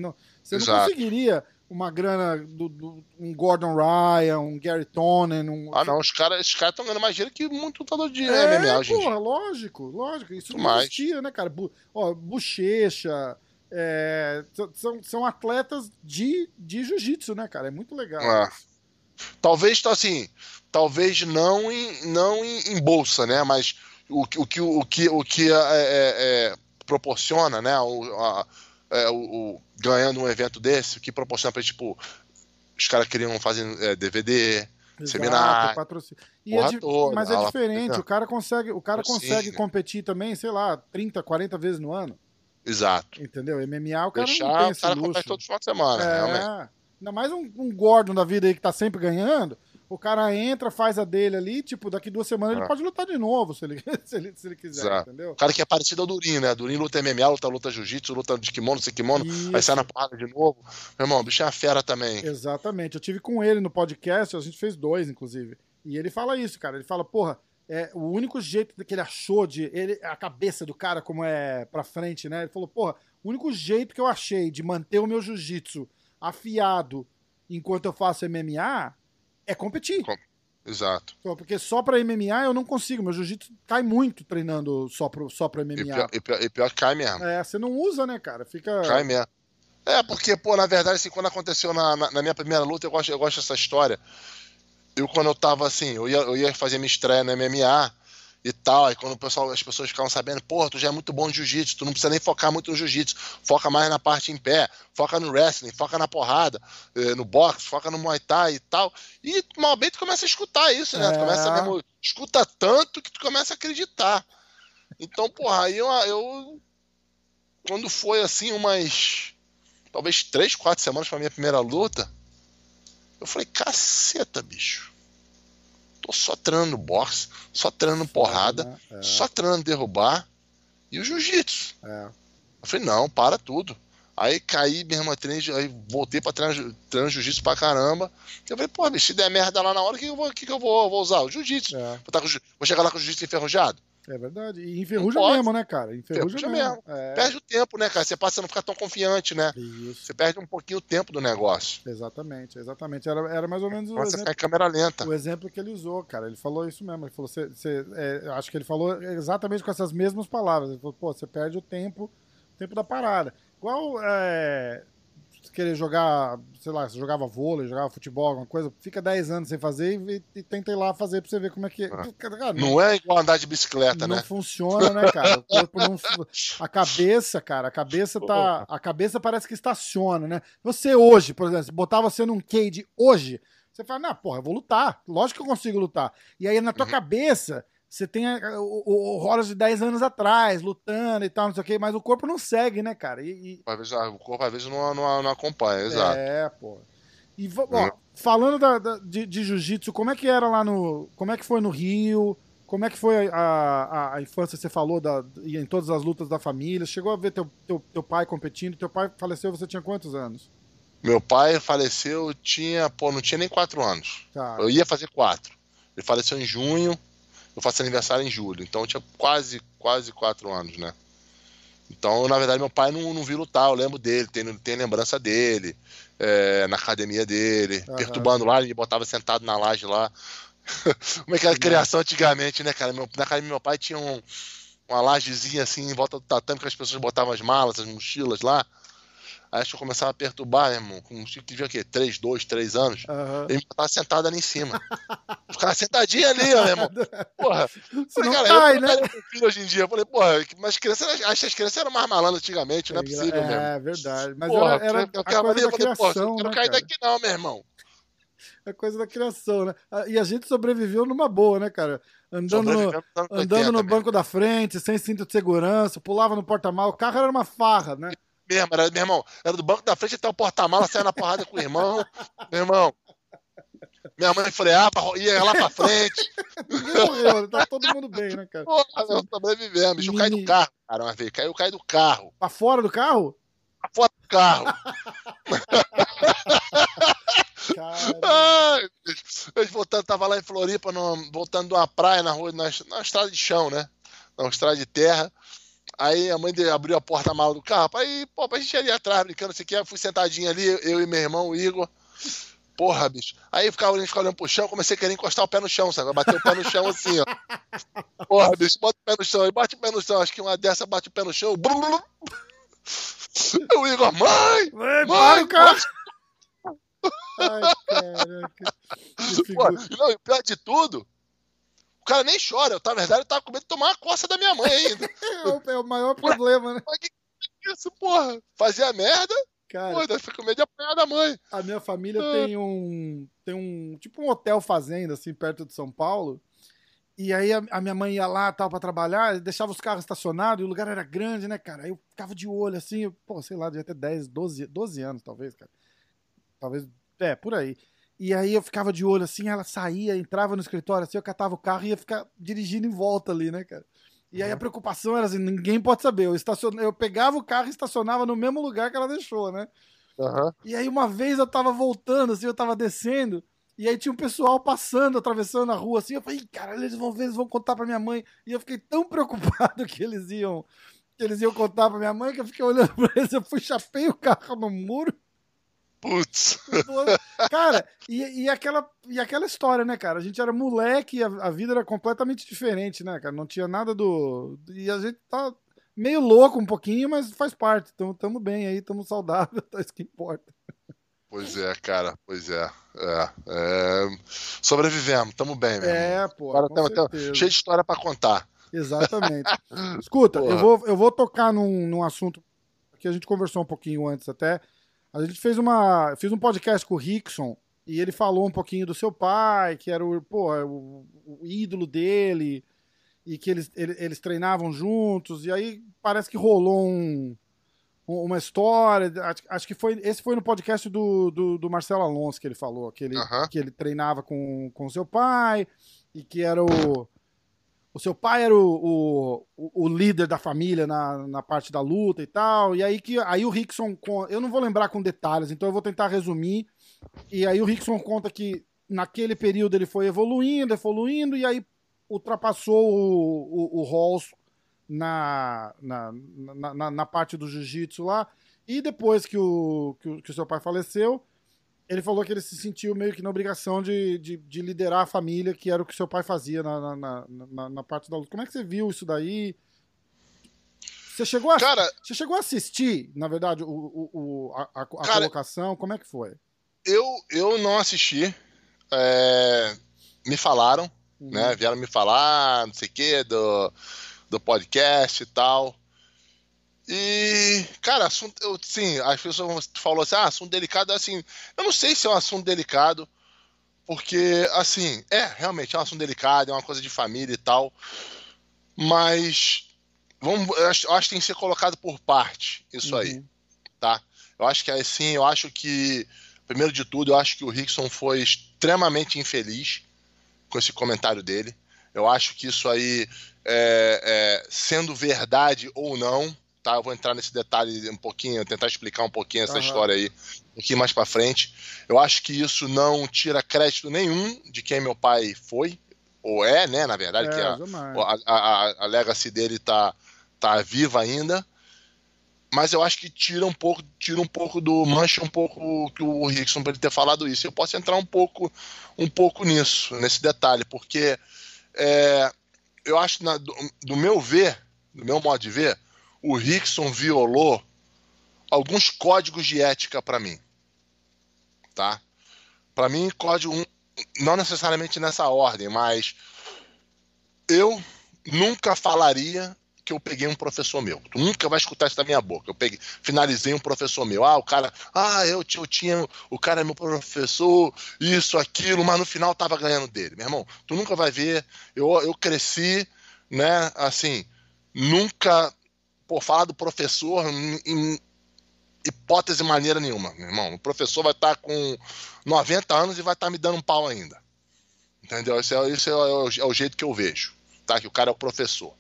você não conseguiria uma grana do, do, um Gordon Ryan, um Gary Tonnen. Um... Ah, não, os caras esses cara estão ganhando mais dinheiro que muito lutador de é, MMA, gente. Porra, lógico, lógico. Isso não mais. existia, né, cara? Bu, ó, bochecha. É, são, são atletas de, de jiu-jitsu, né, cara? É muito legal. É. Talvez, assim, talvez não em, não em, em bolsa, né? Mas o, o, que, o, que, o que é, é, é proporciona, né? O, a, é, o, o, ganhando um evento desse, que proporciona pra, tipo, os caras queriam fazer DVD, Exato, seminário. Patrocínio. E é toda, mas é diferente, o cara consegue, o cara consegue competir também, sei lá, 30, 40 vezes no ano. Exato. Entendeu? MMA o cara Deixar, não tem esse o cara luxo. todo final de semana, é, realmente. Ainda mais um, um Gordon da vida aí que tá sempre ganhando. O cara entra, faz a dele ali, tipo, daqui duas semanas ele é. pode lutar de novo, se ele, [laughs] se ele, se ele quiser, Exato. entendeu? O cara que é parecido ao Durin, né? Durin luta MMA, luta, luta jiu-jitsu, luta de kimono, sem kimono, Isso. aí sai na porrada de novo. Meu irmão, o bicho é uma fera também. Exatamente. Eu tive com ele no podcast, a gente fez dois, inclusive. E ele fala isso, cara. Ele fala, porra, é, o único jeito que ele achou de. Ele, a cabeça do cara, como é pra frente, né? Ele falou, porra, o único jeito que eu achei de manter o meu jiu-jitsu afiado enquanto eu faço MMA é competir. Com Exato. Porque só pra MMA eu não consigo. Meu jiu-jitsu cai muito treinando só, pro, só pra MMA. E pior, e, pior, e pior que cai mesmo. É, você não usa, né, cara? Fica. Cai mesmo. É, porque, pô, na verdade, assim, quando aconteceu na, na, na minha primeira luta, eu gosto, eu gosto dessa história. Eu, quando eu tava assim, eu ia, eu ia fazer minha estreia no MMA, e tal. Aí quando o pessoal, as pessoas ficavam sabendo, pô, tu já é muito bom de jiu-jitsu, tu não precisa nem focar muito no jiu-jitsu, foca mais na parte em pé, foca no wrestling, foca na porrada, eh, no boxe, foca no muay thai e tal. E malbem tu começa a escutar isso, né? É. Tu começa a mesmo, escuta tanto que tu começa a acreditar. Então, porra, aí eu, eu quando foi assim umas talvez três, quatro semanas pra minha primeira luta, eu falei, caceta, bicho tô só treinando boxe, só treinando porrada, né? é. só treinando derrubar e o jiu-jitsu. É. Eu falei, não, para tudo. Aí caí mesmo, treinei, aí voltei pra treinar, treinar jiu-jitsu pra caramba. Eu falei, pô, bicho, se der merda lá na hora, o que, eu vou, que, que eu vou, vou usar? O jiu-jitsu. É. Vou, vou, chegar lá com o jiu-jitsu enferrujado? É verdade. E enferruja mesmo, né, cara? Enferruja, enferruja mesmo. mesmo. É. Perde o tempo, né, cara? Você passa a não ficar tão confiante, né? Isso. Você perde um pouquinho o tempo do negócio. Exatamente, exatamente. Era, era mais ou menos o Você exemplo, fica em câmera lenta. O exemplo que ele usou, cara. Ele falou isso mesmo. Ele falou, você, você é, acho que ele falou exatamente com essas mesmas palavras. Ele falou, pô, você perde o tempo, o tempo da parada. Igual é, querer jogar, sei lá, você jogava vôlei, jogava futebol, alguma coisa, fica 10 anos sem fazer e, e tenta ir lá fazer pra você ver como é que é. Ah. Cara, não, não, é igual andar de bicicleta, não né? Não funciona, né, cara? O corpo não. A cabeça, cara, a cabeça tá. A cabeça parece que estaciona, né? Você hoje, por exemplo, botar você num cage hoje, você fala, não, porra, eu vou lutar. Lógico que eu consigo lutar. E aí na tua uhum. cabeça você tem o, o, o de 10 anos atrás, lutando e tal, não sei o quê, mas o corpo não segue, né, cara? E, e... Às vezes, o corpo às vezes não, não, não acompanha, exato. É, pô. E, ó, falando da, da, de, de jiu-jitsu, como é que era lá no. Como é que foi no Rio? Como é que foi a, a, a infância? Você falou da, em todas as lutas da família. Chegou a ver teu, teu, teu pai competindo? Teu pai faleceu, você tinha quantos anos? Meu pai faleceu, tinha, pô, não tinha nem quatro anos. Tá. Eu ia fazer quatro. Ele faleceu em junho, eu faço aniversário em julho. Então eu tinha quase, quase quatro anos, né? Então, na verdade, meu pai não, não viu lutar, eu lembro dele, tem, tem lembrança dele, é, na academia dele, Aham. perturbando lá, ele botava sentado na laje lá. [laughs] Como é que era a criação antigamente, né, cara? Meu, na do meu pai tinha um- uma lajezinha assim em volta do tatame que as pessoas botavam as malas, as mochilas lá. Aí acho que eu começava a perturbar, né, irmão? Com um chico que devia o quê? 3, 2, 3 anos. Aham. Ele me botava sentado ali em cima. Ficava sentadinho ali, ó, meu irmão. [laughs] Porra. Você Falei, não cara, cai, eu né? filho hoje em dia. Eu falei, porra, mas crianças, acho que as crianças eram mais malandras antigamente, não é possível mesmo. É, verdade. Mas Porra, era, era eu ficava coisa ali, da eu falei, porra, eu não né, cair daqui não, meu irmão. É coisa da criação, né? Ah, E a gente sobreviveu numa boa, né, cara? Andando no, andando 80 no mesmo. banco da frente, sem cinto de segurança, pulava no porta-malas. O carro era uma farra, né? Mesmo, era, meu irmão, era do banco da frente até o porta-mala, saia na porrada com o irmão. Meu irmão. Minha mãe freava, ia lá pra frente. Morreu, tá todo mundo bem, né, cara? Porra, nós sobrevivemos. Bicho, eu caí do carro, cara, uma vez. Caiu, caí do carro. Pra fora do carro? Pra Fora do carro. Ai, eu voltando, tava lá em Floripa, no- voltando de uma praia na rua, na, na estrada de chão, né? Na estrada de terra. Aí a mãe dele abriu a porta-mala do carro. Aí, pô, a gente ali atrás brincando, sei que. Fui sentadinho ali, eu e meu irmão, o Igor. Porra, bicho. Aí ficava olhando, ficava olhando pro chão, comecei a querer encostar o pé no chão, sabe? Bater o pé no chão assim, ó. Porra, bicho, bota o pé no chão aí, bate o pé no chão. Acho que uma dessa bate o pé no chão. Blum, blum. O Igor, mãe! Para Mãe! o carro! Ai, caraca. Pô, não, e pior de tudo, o cara nem chora. Eu, tá, na verdade, eu tava com medo de tomar uma coça da minha mãe ainda. [laughs] É o, é o maior problema, né? Mas que que é isso, porra? Fazia merda, Cara, pô, fica com medo de apanhar da mãe. a minha família Ah. tem um. Tem um. Tipo um hotel fazenda, assim, perto de São Paulo. E aí a, minha mãe ia lá tal pra trabalhar, deixava os carros estacionados e o lugar era grande, né, cara? Aí eu ficava de olho assim, eu, pô, sei lá, devia ter 10, 12, 12 anos, talvez, cara. Talvez, é, por aí. E aí eu ficava de olho assim, ela saía, entrava no escritório assim, eu catava o carro e ia ficar dirigindo em volta ali, né, cara? E aí a preocupação era assim, ninguém pode saber. Eu, estacion... eu pegava o carro e estacionava no mesmo lugar que ela deixou, né? Aham. E aí uma vez eu tava voltando, assim, eu tava descendo, e aí tinha um pessoal passando, atravessando a rua, assim, eu falei, "Ih, cara, eles vão ver, eles vão contar pra minha mãe. E eu fiquei tão [laughs] preocupado que eles iam, que eles iam contar pra minha mãe, que eu fiquei olhando pra eles, eu fui, chapei o carro no muro. Putz. Cara, e, e, aquela, e aquela história, né, cara? A gente era moleque e a, a vida era completamente diferente, né, cara? Não tinha nada do. E a gente tá meio louco um pouquinho, mas faz parte. Então tamo bem aí, tamo saudável, [laughs] tá isso que importa. Pois é, cara, pois é. é, é. Sobrevivemos, tamo bem, meu irmão. É, pô. Agora com tamo- tamo cheio de história pra contar. Exatamente. Escuta, eu vou, eu vou tocar num, num assunto que a gente conversou um pouquinho antes até. A gente fez uma. Fiz um podcast com o Rickson e ele falou um pouquinho do seu pai, que era o, pô, o, o ídolo dele, e que eles, ele- eles treinavam juntos, e aí parece que rolou um, um- uma história. Acho, acho que foi. Esse foi no podcast do, do, do Marcelo Alonso que ele falou, que ele, Aham. que ele treinava com, com seu pai, e que era o. O seu pai era o, o, o líder da família na, na parte da luta e tal. E aí que aí o Rickson. Eu não vou lembrar com detalhes, então eu vou tentar resumir. E aí o Rickson conta que naquele período ele foi evoluindo, evoluindo, e aí ultrapassou o, o, o Halls na, na, na, na, na parte do jiu-jitsu lá. E depois que o, que o, que o seu pai faleceu, ele falou que ele se sentiu meio que na obrigação de, de, de liderar a família, que era o que seu pai fazia na, na, na, na- parte da luta. Como é que você viu isso daí? Você chegou a, Cara, você chegou a assistir, na verdade, o, o, o- a, a- a Cara, colocação? Como é que foi? eu, eu não assisti. é, me falaram, Uhum. né? Vieram me falar, não sei o quê, do, do podcast e tal. E, cara, assunto, eu, sim, as pessoas falam assim, ah, assunto delicado, assim, eu não sei se é um assunto delicado, porque, assim, é, realmente é um assunto delicado, é uma coisa de família e tal, mas, vamos, eu acho, eu acho que tem que ser colocado por parte, isso aí Uhum. tá? Eu acho que assim, eu acho que, primeiro de tudo, eu acho que o Rickson foi extremamente infeliz com esse comentário dele. Eu acho que isso aí, é, é, sendo verdade ou não, tá? Eu vou entrar nesse detalhe um pouquinho, tentar explicar um pouquinho essa uhum. história aí pouquinho mais para frente. Eu acho que isso não tira crédito nenhum de quem meu pai foi, ou é, né, na verdade, é, que a, a, a, a, legacy dele tá, tá viva ainda. Mas eu acho que tira um pouco, tira um pouco do mancha um pouco que o Rickson para ele ter falado isso. Eu posso entrar um pouco, um pouco nisso, nesse detalhe, porque é, eu acho na, do, do meu ver, do meu modo de ver, o Rickson violou alguns códigos de ética para mim. Tá? Para mim, código não necessariamente nessa ordem, mas eu nunca falaria que eu peguei um professor meu. Tu nunca vai escutar isso da minha boca. Eu peguei, finalizei um professor meu. Ah, o cara, ah, eu, eu tinha, o cara é meu professor, isso, aquilo, mas no final tava ganhando dele. Meu irmão, tu nunca vai ver. Eu, eu cresci, né, assim, nunca por falar do professor em hipótese maneira nenhuma, meu irmão. O professor vai estar tá com 90 anos e vai estar tá me dando um pau ainda. Entendeu? É, esse é, o, é, o, jeito que eu vejo. Tá? Que o cara é o professor.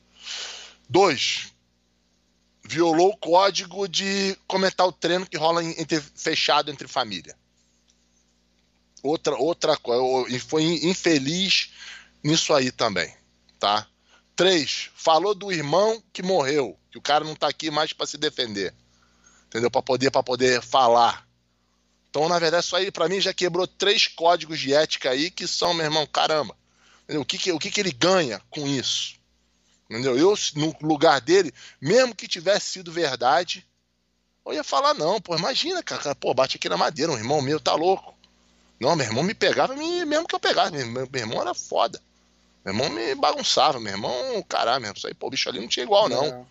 Dois, violou o código de comentar o treino que rola entre, fechado entre família. Outra, outra coisa, foi infeliz nisso aí também, tá? Três, falou do irmão que morreu, que o cara não tá aqui mais para se defender. Entendeu? Para poder para poder falar. Então, na verdade, isso aí para mim já quebrou três códigos de ética aí que são, meu irmão, caramba. Entendeu? O que, que o que, que ele ganha com isso? Entendeu? Eu, no lugar dele, mesmo que tivesse sido verdade, eu ia falar, não, pô, imagina, cara, pô, bate aqui na madeira, um irmão meu tá louco. Não, meu irmão me pegava mesmo que eu pegasse, meu, meu irmão era foda. Meu irmão me bagunçava, meu irmão, caralho, mesmo. Isso aí, pô, bicho ali não tinha igual, não. É.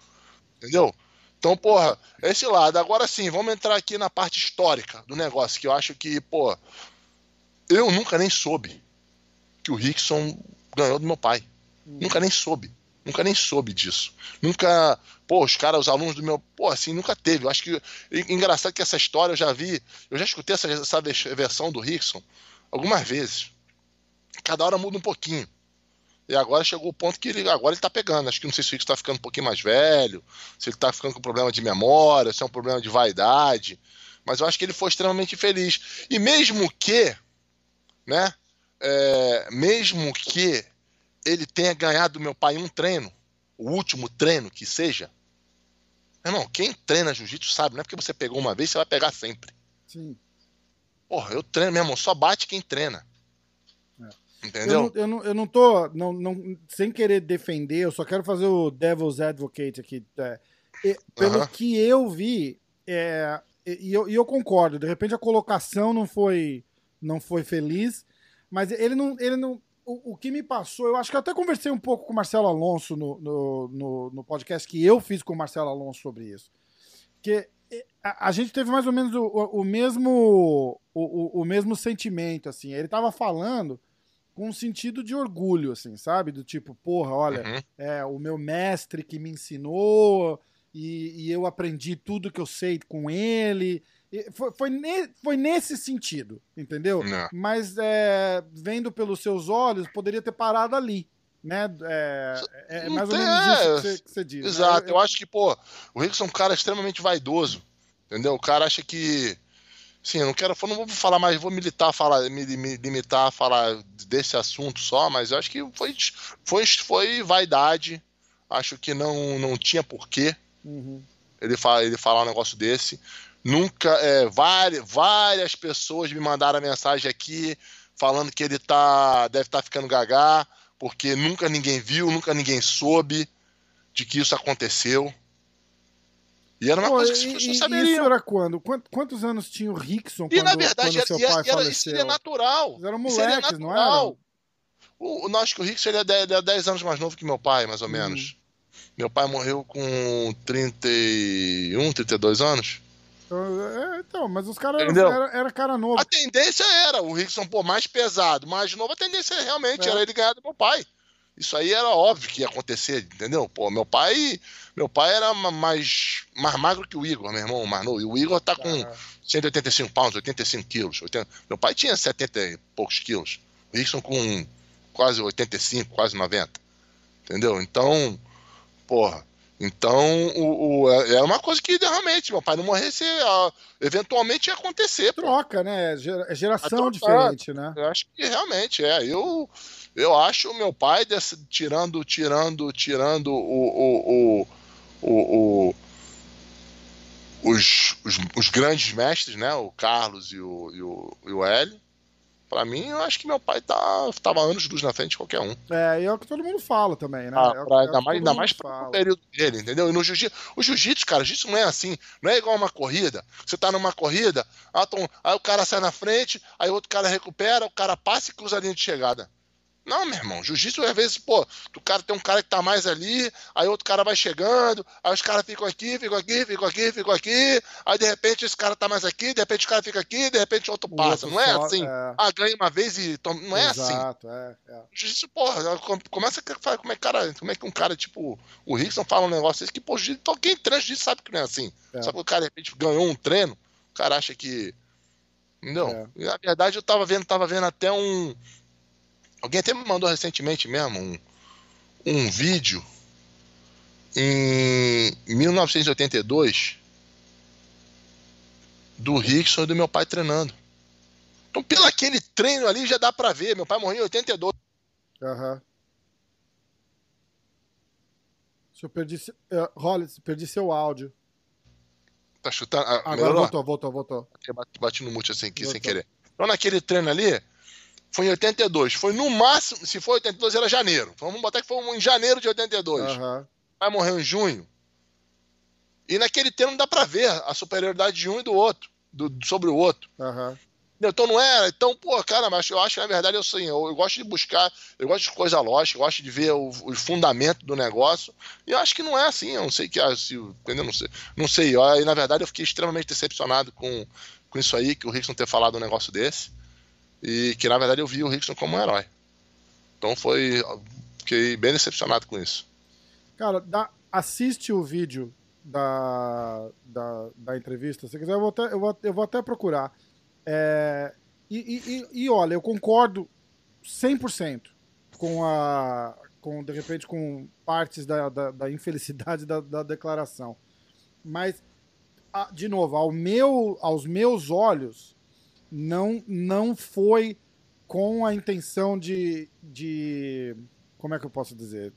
Entendeu? Então, porra, esse lado. Agora sim, vamos entrar aqui na parte histórica do negócio, que eu acho que, pô, eu nunca nem soube que o Rickson ganhou do meu pai. Hum. Nunca nem soube. Nunca nem soube disso. Nunca. Pô, os caras, os alunos do meu. Pô, assim, nunca teve. Eu acho que. Engraçado que essa história eu já vi. Eu já escutei essa, essa versão do Rickson algumas vezes. Cada hora muda um pouquinho. E agora chegou o ponto que ele agora ele tá pegando. Acho que não sei se o Rick está ficando um pouquinho mais velho, se ele está ficando com problema de memória, se é um problema de vaidade. Mas eu acho que ele foi extremamente feliz. E mesmo que, né? É, mesmo que ele tenha ganhado do meu pai um treino, o último treino que seja, irmão, quem treina jiu-jitsu sabe, não é porque você pegou uma vez, você vai pegar sempre. Sim. Porra, eu treino, meu irmão, só bate quem treina. Entendeu? Eu, eu, não, eu não tô. Não, não, sem querer defender, eu só quero fazer o Devil's Advocate aqui. É, pelo que eu vi, é, e, eu, e eu concordo, de repente a colocação não foi, não foi feliz, mas ele não. Ele não o, o que me passou, eu acho que eu até conversei um pouco com o Marcelo Alonso no, no, no, no podcast que eu fiz com o Marcelo Alonso sobre isso. Que a, a, gente teve mais ou menos o, o, o mesmo o, o, mesmo sentimento assim ele estava falando com um sentido de orgulho, assim, sabe? Do tipo, porra, olha, uhum. é o meu mestre que me ensinou e, e, eu aprendi tudo que eu sei com ele. foi, foi, ne, foi nesse sentido, entendeu? Não. Mas é, vendo pelos seus olhos, poderia ter parado ali. Né? É, é, é mais ou menos isso que você, que você diz. Né? Exato, né? eu, eu acho que, pô, o Rickson é um cara extremamente vaidoso. Entendeu? O cara acha que Sim, eu não quero, não vou falar mais, vou militar, falar, me, me limitar a falar desse assunto só, mas eu acho que foi, foi, foi vaidade. Acho que não, não tinha porquê uhum. ele, fala, ele falar um negócio desse. Nunca, é, várias, várias pessoas me mandaram mensagem aqui falando que ele tá, deve estar tá ficando gagá, porque nunca ninguém viu, nunca ninguém soube de que isso aconteceu. E era uma Pô, coisa que as pessoas saberiam. Isso era quando? Quantos anos tinha o Rickson e, quando, na verdade, quando seu pai era, faleceu? Isso seria natural. Eles eram moleques, não era? O, não, acho que o Rickson ele é 10, ele é 10 anos mais novo que meu pai, mais ou hum. menos. Meu pai morreu com 31, 32 anos. Então, é, então mas os caras eram era, era, cara novo. A tendência era o Rickson, pô, mais pesado, mais novo, a tendência realmente é. era ele ganhar do meu pai. Isso aí era óbvio que ia acontecer, entendeu? Pô, meu pai, meu pai era mais, mais magro que o Igor, meu irmão mais novo. E o Igor tá com 185 pounds, 85 quilos. 80... Meu pai tinha 70 e poucos quilos. O Rickson com quase 85, quase 90. Entendeu? Então, porra. Então, o, o, é, uma coisa que realmente, meu pai não morresse, eventualmente ia acontecer. Troca, né? É geração diferente, né? Eu acho que realmente é. Eu, eu acho o meu pai desse, tirando, tirando, tirando o, o, o, o os, os, os, grandes mestres, né? O Carlos e o, e o, e o Hélio. Pra mim, eu acho que meu pai tá, tava anos luz na frente de qualquer um. É, e é o que todo mundo fala também, né? Ah, é pra, é ainda mais, ainda mais pro período dele, entendeu? E no jiu-jitsu, o jiu-jitsu, cara, jiu-jitsu não é assim, não é igual uma corrida. Você tá numa corrida, ah, aí o cara sai na frente, aí o outro cara recupera, o cara passa e cruza a linha de chegada. Não, meu irmão, jiu-jitsu às vezes, pô, o cara tem um cara que tá mais ali, aí outro cara vai chegando, aí os caras ficam aqui, ficam aqui, ficam aqui, ficam aqui, aí de repente esse cara tá mais aqui, de repente o cara fica aqui, de repente o outro passa. Outro não é só, assim, é... ah, ganha uma vez e toma. Não é assim. Exato, assim. É, é. Jiu-jitsu, porra, começa a como é, cara, como é que um cara, tipo, o Rickson fala um negócio desse que, pô, jiu quem treina jiu sabe que não é assim. É. Só que o cara, de repente, ganhou um treino, o cara acha que. Entendeu? É. Na verdade, eu tava vendo, tava vendo até um Alguém até me mandou recentemente mesmo um, um vídeo em 1982 do Rickson e do meu pai treinando. Então, pelo aquele treino ali, já dá pra ver. Meu pai morreu em 82. Aham. Uhum. Se eu perdi. Uh, Hollis, perdi seu áudio. Tá chutando? Ah, Agora melhorou? voltou, voltou, voltou. Bati, bati no mute assim aqui voltou. sem querer. Então, naquele treino ali, foi em 82. Foi no máximo, se for 82 era janeiro. Vamos botar que foi em janeiro de 82. Uhum. Vai morrer em junho. E naquele tempo não dá pra ver a superioridade de um e do outro, do, sobre o outro. Uhum. Então não é. Então, pô, cara, mas eu acho que na verdade eu, assim, eu, eu gosto de buscar, eu gosto de coisa lógica, eu gosto de ver o, o fundamento do negócio. E eu acho que não é assim, eu não sei que. Se, entendeu? Não sei. Não sei. Eu, e na verdade eu fiquei extremamente decepcionado com, com isso aí, que o Rickson ter falado um negócio desse. E que na verdade eu vi o Rickson como um herói. Então foi. Fiquei bem decepcionado com isso. Cara, dá, assiste o vídeo da, da, da entrevista. Se quiser, eu vou até, eu vou, eu vou até procurar. É, e, e, e, olha, eu concordo 100% com a. Com, de repente, com partes da, da, da infelicidade da, da declaração. Mas, de novo, ao meu, aos meus olhos, não, não foi com a intenção de, de. Como é que eu posso dizer?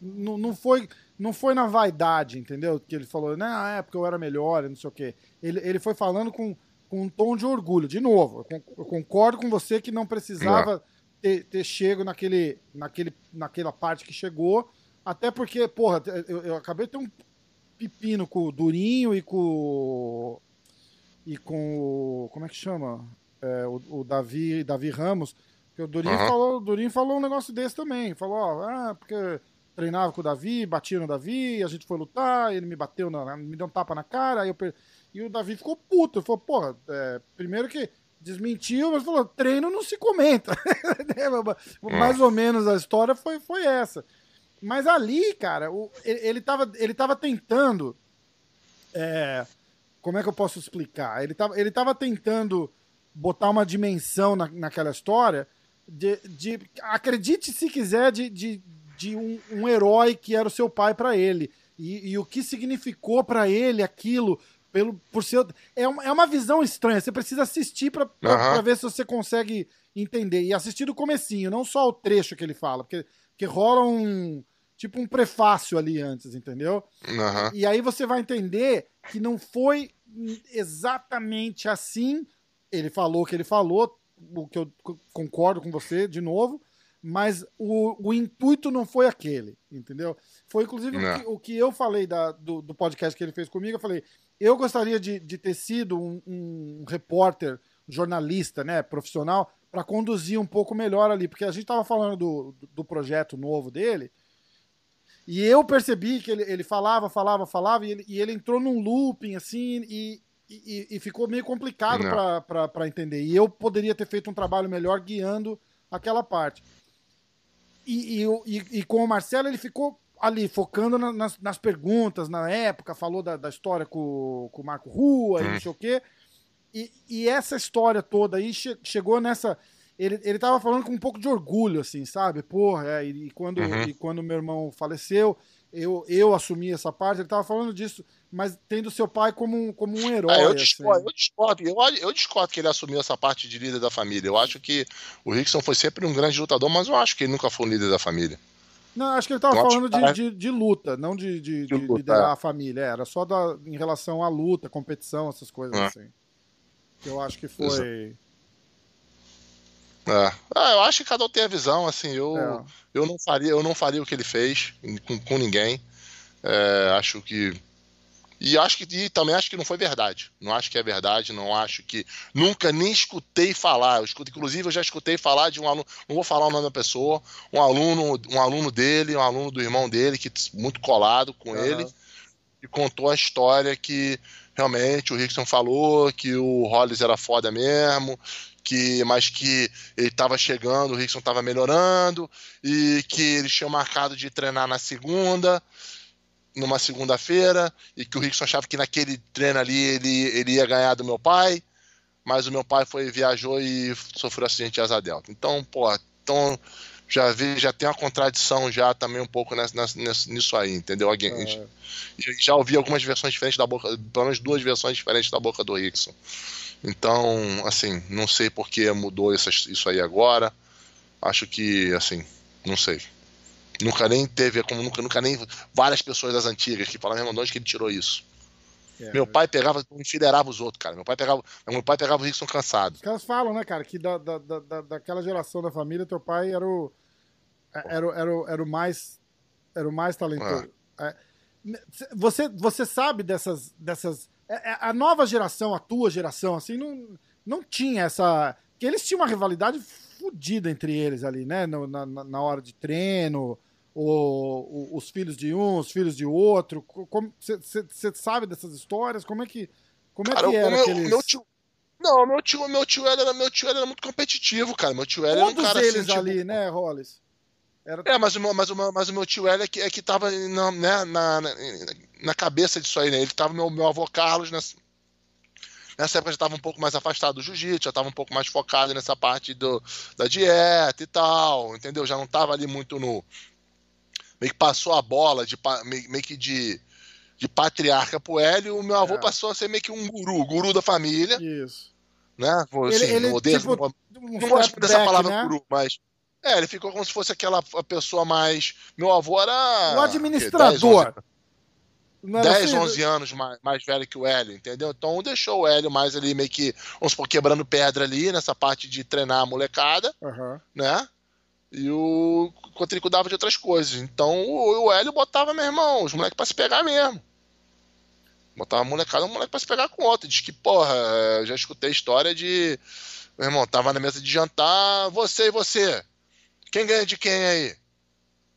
Não, não, foi, não foi na vaidade, entendeu? Que ele falou, na época eu era melhor, não sei o quê. Ele, ele foi falando com, com um tom de orgulho. De novo, eu concordo com você que não precisava ter, ter chego naquele, naquele, naquela parte que chegou. Até porque, porra, eu, eu acabei de ter um pepino com o Durinho e com e com o. Como é que chama? É, o, o, Davi, Davi Ramos. Que o Durinho, uhum. falou, o Durinho falou um negócio desse também. Falou, ó, ah, porque treinava com o Davi, batia no Davi, a gente foi lutar, ele me bateu, na, me deu um tapa na cara, aí eu per... e o Davi ficou puto. Ele falou, porra, é, primeiro que desmentiu, mas falou, treino não se comenta. [laughs] Mais ou menos a história foi, foi essa. Mas ali, cara, o, ele, ele, tava, ele tava tentando é, como é que eu posso explicar? Ele estava ele tava tentando botar uma dimensão na, naquela história de, de acredite se quiser de, de, de um, um herói que era o seu pai para ele e, e, o que significou para ele aquilo pelo por ser é uma, é uma visão estranha você precisa assistir para uhum. ver se você consegue entender e assistir do comecinho não só o trecho que ele fala porque que rola um tipo um prefácio ali antes entendeu uhum. e aí você vai entender que não foi exatamente assim. Ele falou o que ele falou, o que eu concordo com você de novo, mas o, o intuito não foi aquele, entendeu? Foi inclusive o que, o que, eu falei da, do, do, podcast que ele fez comigo. Eu falei, eu gostaria de, de ter sido um, um repórter, jornalista, né, profissional, para conduzir um pouco melhor ali, porque a gente estava falando do, do projeto novo dele. E eu percebi que ele, ele falava, falava, falava, e ele, e ele entrou num looping, assim, e, e, e ficou meio complicado para entender. E eu poderia ter feito um trabalho melhor guiando aquela parte. E, e, e, com o Marcelo, ele ficou ali, focando na, nas, nas, perguntas, na época, falou da, da história com, com o Marco Rua hum. e não sei o quê. E, e essa história toda aí che, chegou nessa. Ele, ele tava falando com um pouco de orgulho, assim, sabe? Porra, é, e, quando, uhum. e quando meu irmão faleceu, eu, eu assumi essa parte, ele tava falando disso, mas tendo seu pai como um, como um herói. Ah, eu, discordo, assim. eu, discordo, eu, eu, discordo que ele assumiu essa parte de líder da família. Eu acho que o Rickson foi sempre um grande lutador, mas eu acho que ele nunca foi um líder da família. Não, acho que ele tava falando de, de, de, luta, não de, de, de luta, liderar é. a família. Era só da, em relação à luta, competição, essas coisas é. assim. Eu acho que foi. Exato. É. Ah, eu acho que cada um tem a visão, assim, eu, é. eu, não, faria, eu não faria o que ele fez com, com ninguém. É, acho que. E acho que e também acho que não foi verdade. Não acho que é verdade, não acho que. Nunca nem escutei falar. Eu escuto, inclusive, eu já escutei falar de um aluno. Não vou falar o nome da pessoa, um aluno, um aluno dele, um aluno do irmão dele, que muito colado com uhum. ele, e contou a história que realmente o Rickson falou que o Hollis era foda mesmo, que mas que ele estava chegando, o Rickson estava melhorando e que eles tinham marcado de treinar na segunda, numa segunda-feira, e que o Rickson achava que naquele treino ali ele, ele ia ganhar do meu pai, mas o meu pai foi viajou e sofreu acidente de asa delta. Então, pô, então já vi, já tem uma contradição já também um pouco nessa, nessa, nisso aí, entendeu? Alguém, é. Já ouvi algumas versões diferentes da boca, pelo menos duas versões diferentes da boca do Rickson. Então, assim, não sei por que mudou isso, aí agora. Acho que, assim, não sei. Nunca nem teve, como nunca, nunca nem várias pessoas das antigas que falavam, de onde que ele tirou isso? É, meu pai pegava, enfileirava os outros, cara. Meu pai pegava, meu pai pegava o Rickson cansado. Os caras falam, né, cara, que da, da, da, daquela geração da família, teu pai era o, era, era, era, era o mais era o mais talentoso. É. É. Você, você sabe dessas, dessas é, é, a nova geração, a tua geração, assim, não, não tinha essa. que eles tinham uma rivalidade fodida entre eles ali, né? Na, na, na hora de treino, o, o, os filhos de um, os filhos de outro. Você sabe dessas histórias? Como é que, como é cara, que era meu, aqueles... meu tio, Não, meu tio, meu tio era, meu tio era muito competitivo, cara. Meu tio era Todos um cara eles assim, ali, tipo... né, Hollis? Era... É, mas o, meu, mas, o meu, mas o meu tio Hélio é que, é que tava na, né, na, na, na, cabeça disso aí, né? Ele tava, meu, meu avô Carlos, nessa, nessa época já estava um pouco mais afastado do jiu-jitsu, já estava um pouco mais focado nessa parte do, da dieta e tal, entendeu? Já não estava ali muito no. Meio que passou a bola de, meio, meio que de, de patriarca pro Hélio, o meu avô é. passou a ser meio que um guru, guru da família. Isso. Né? Assim, ele, ele, odeio, tipo, não, não gosto dessa palavra né? guru, mas é, ele ficou como se fosse aquela pessoa mais. Meu avô era. O administrador. 10, 11, 10, 11 anos mais, mais velho que o Hélio, entendeu? Então deixou o Hélio mais ali, meio que, vamos supor, quebrando pedra ali, nessa parte de treinar a molecada, uhum. né? E o enquanto ele cuidava de outras coisas. Então o, o Hélio botava, meu irmão, os moleques pra se pegar mesmo. Botava a molecada, um moleque pra se pegar com outro. Diz que, porra, já escutei história de. Meu irmão, tava na mesa de jantar, você e você. Quem ganha de quem aí?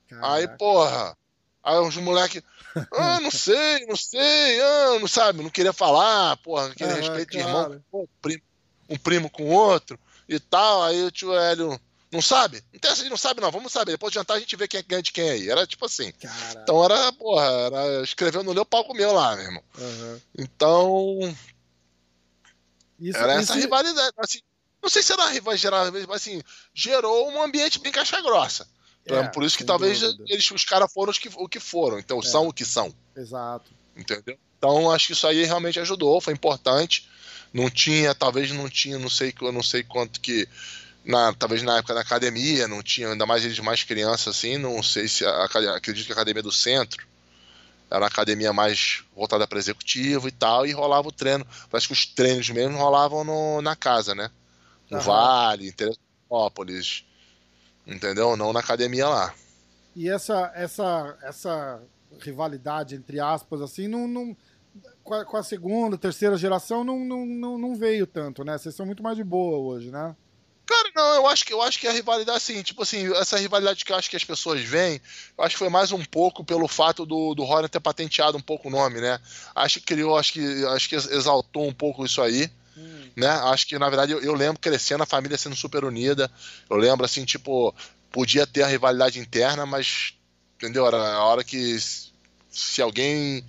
Caraca. Aí, porra. Aí os moleques. [laughs] Ah, não sei, não sei, ah, não sabe, não queria falar, porra, aquele ah, respeito de irmão, um primo, um primo com outro e tal. Aí o tio Hélio. Não sabe? Não tem essa de não sabe, não. Vamos saber. Depois de jantar a gente vê quem é ganha de quem aí. Era tipo assim. Caraca. Então era, porra, era, escreveu no meu palco meu lá, meu irmão. Uhum. Então. Isso, era essa isso... rivalidade. Assim, não sei se era vai gerar, mas assim, gerou um ambiente bem caixa grossa. É, por isso que talvez eles, os caras foram os que, o que foram, então é. são o que são. Exato. Entendeu? Então acho que isso aí realmente ajudou, foi importante. Não tinha, talvez não tinha, não sei, eu não sei quanto que. Na, talvez na época da academia, não tinha, ainda mais eles mais crianças assim, não sei se. A, acredito que a academia do centro era uma academia mais voltada para executivo e tal, e rolava o treino. Parece que os treinos mesmo rolavam no, na casa, né? No uhum. Vale, em Teresópolis, entendeu? Não na academia lá. E essa, essa, essa rivalidade, entre aspas, assim, não, não com, a, segunda, terceira geração não, não, não, não veio tanto, né? Vocês são muito mais de boa hoje, né? Cara, não, eu acho que eu acho que a rivalidade, assim, tipo assim, essa rivalidade que eu acho que as pessoas veem, eu acho que foi mais um pouco pelo fato do, do Horner ter patenteado um pouco o nome, né? Acho que criou, acho que, acho que exaltou um pouco isso aí. Né? Acho que, na verdade, eu, eu, lembro crescendo, a família sendo super unida. Eu lembro, assim, tipo, podia ter a rivalidade interna, mas, entendeu? Era a hora que se alguém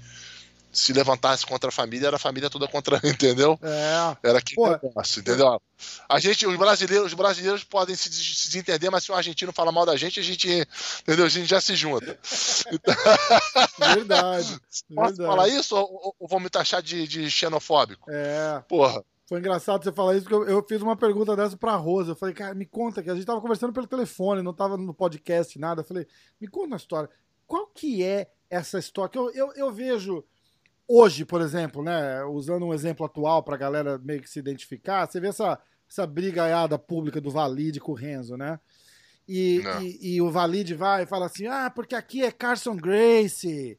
se levantasse contra a família, era a família toda contra, [laughs] entendeu? É. Era Pô, negócio, entendeu? A gente, os brasileiros, os brasileiros podem se, se desentender, mas se um argentino fala mal da gente, a gente, entendeu? A gente já se junta. [laughs] Verdade. [laughs] Posso verdade. falar isso ou, ou vão me taxar de, de xenofóbico? É. Porra. Foi engraçado você falar isso, porque eu, eu, fiz uma pergunta dessa pra Rosa. Eu falei, cara, me conta, que a gente tava conversando pelo telefone, não tava no podcast, nada. Eu falei, me conta uma história. Qual que é essa história? Que eu, eu, eu vejo hoje, por exemplo, né, usando um exemplo atual pra galera meio que se identificar, você vê essa, essa brigaiada pública do Valide com o Renzo, né? E, e, e, o Valide vai e fala assim, ah, porque aqui é Carson Grace.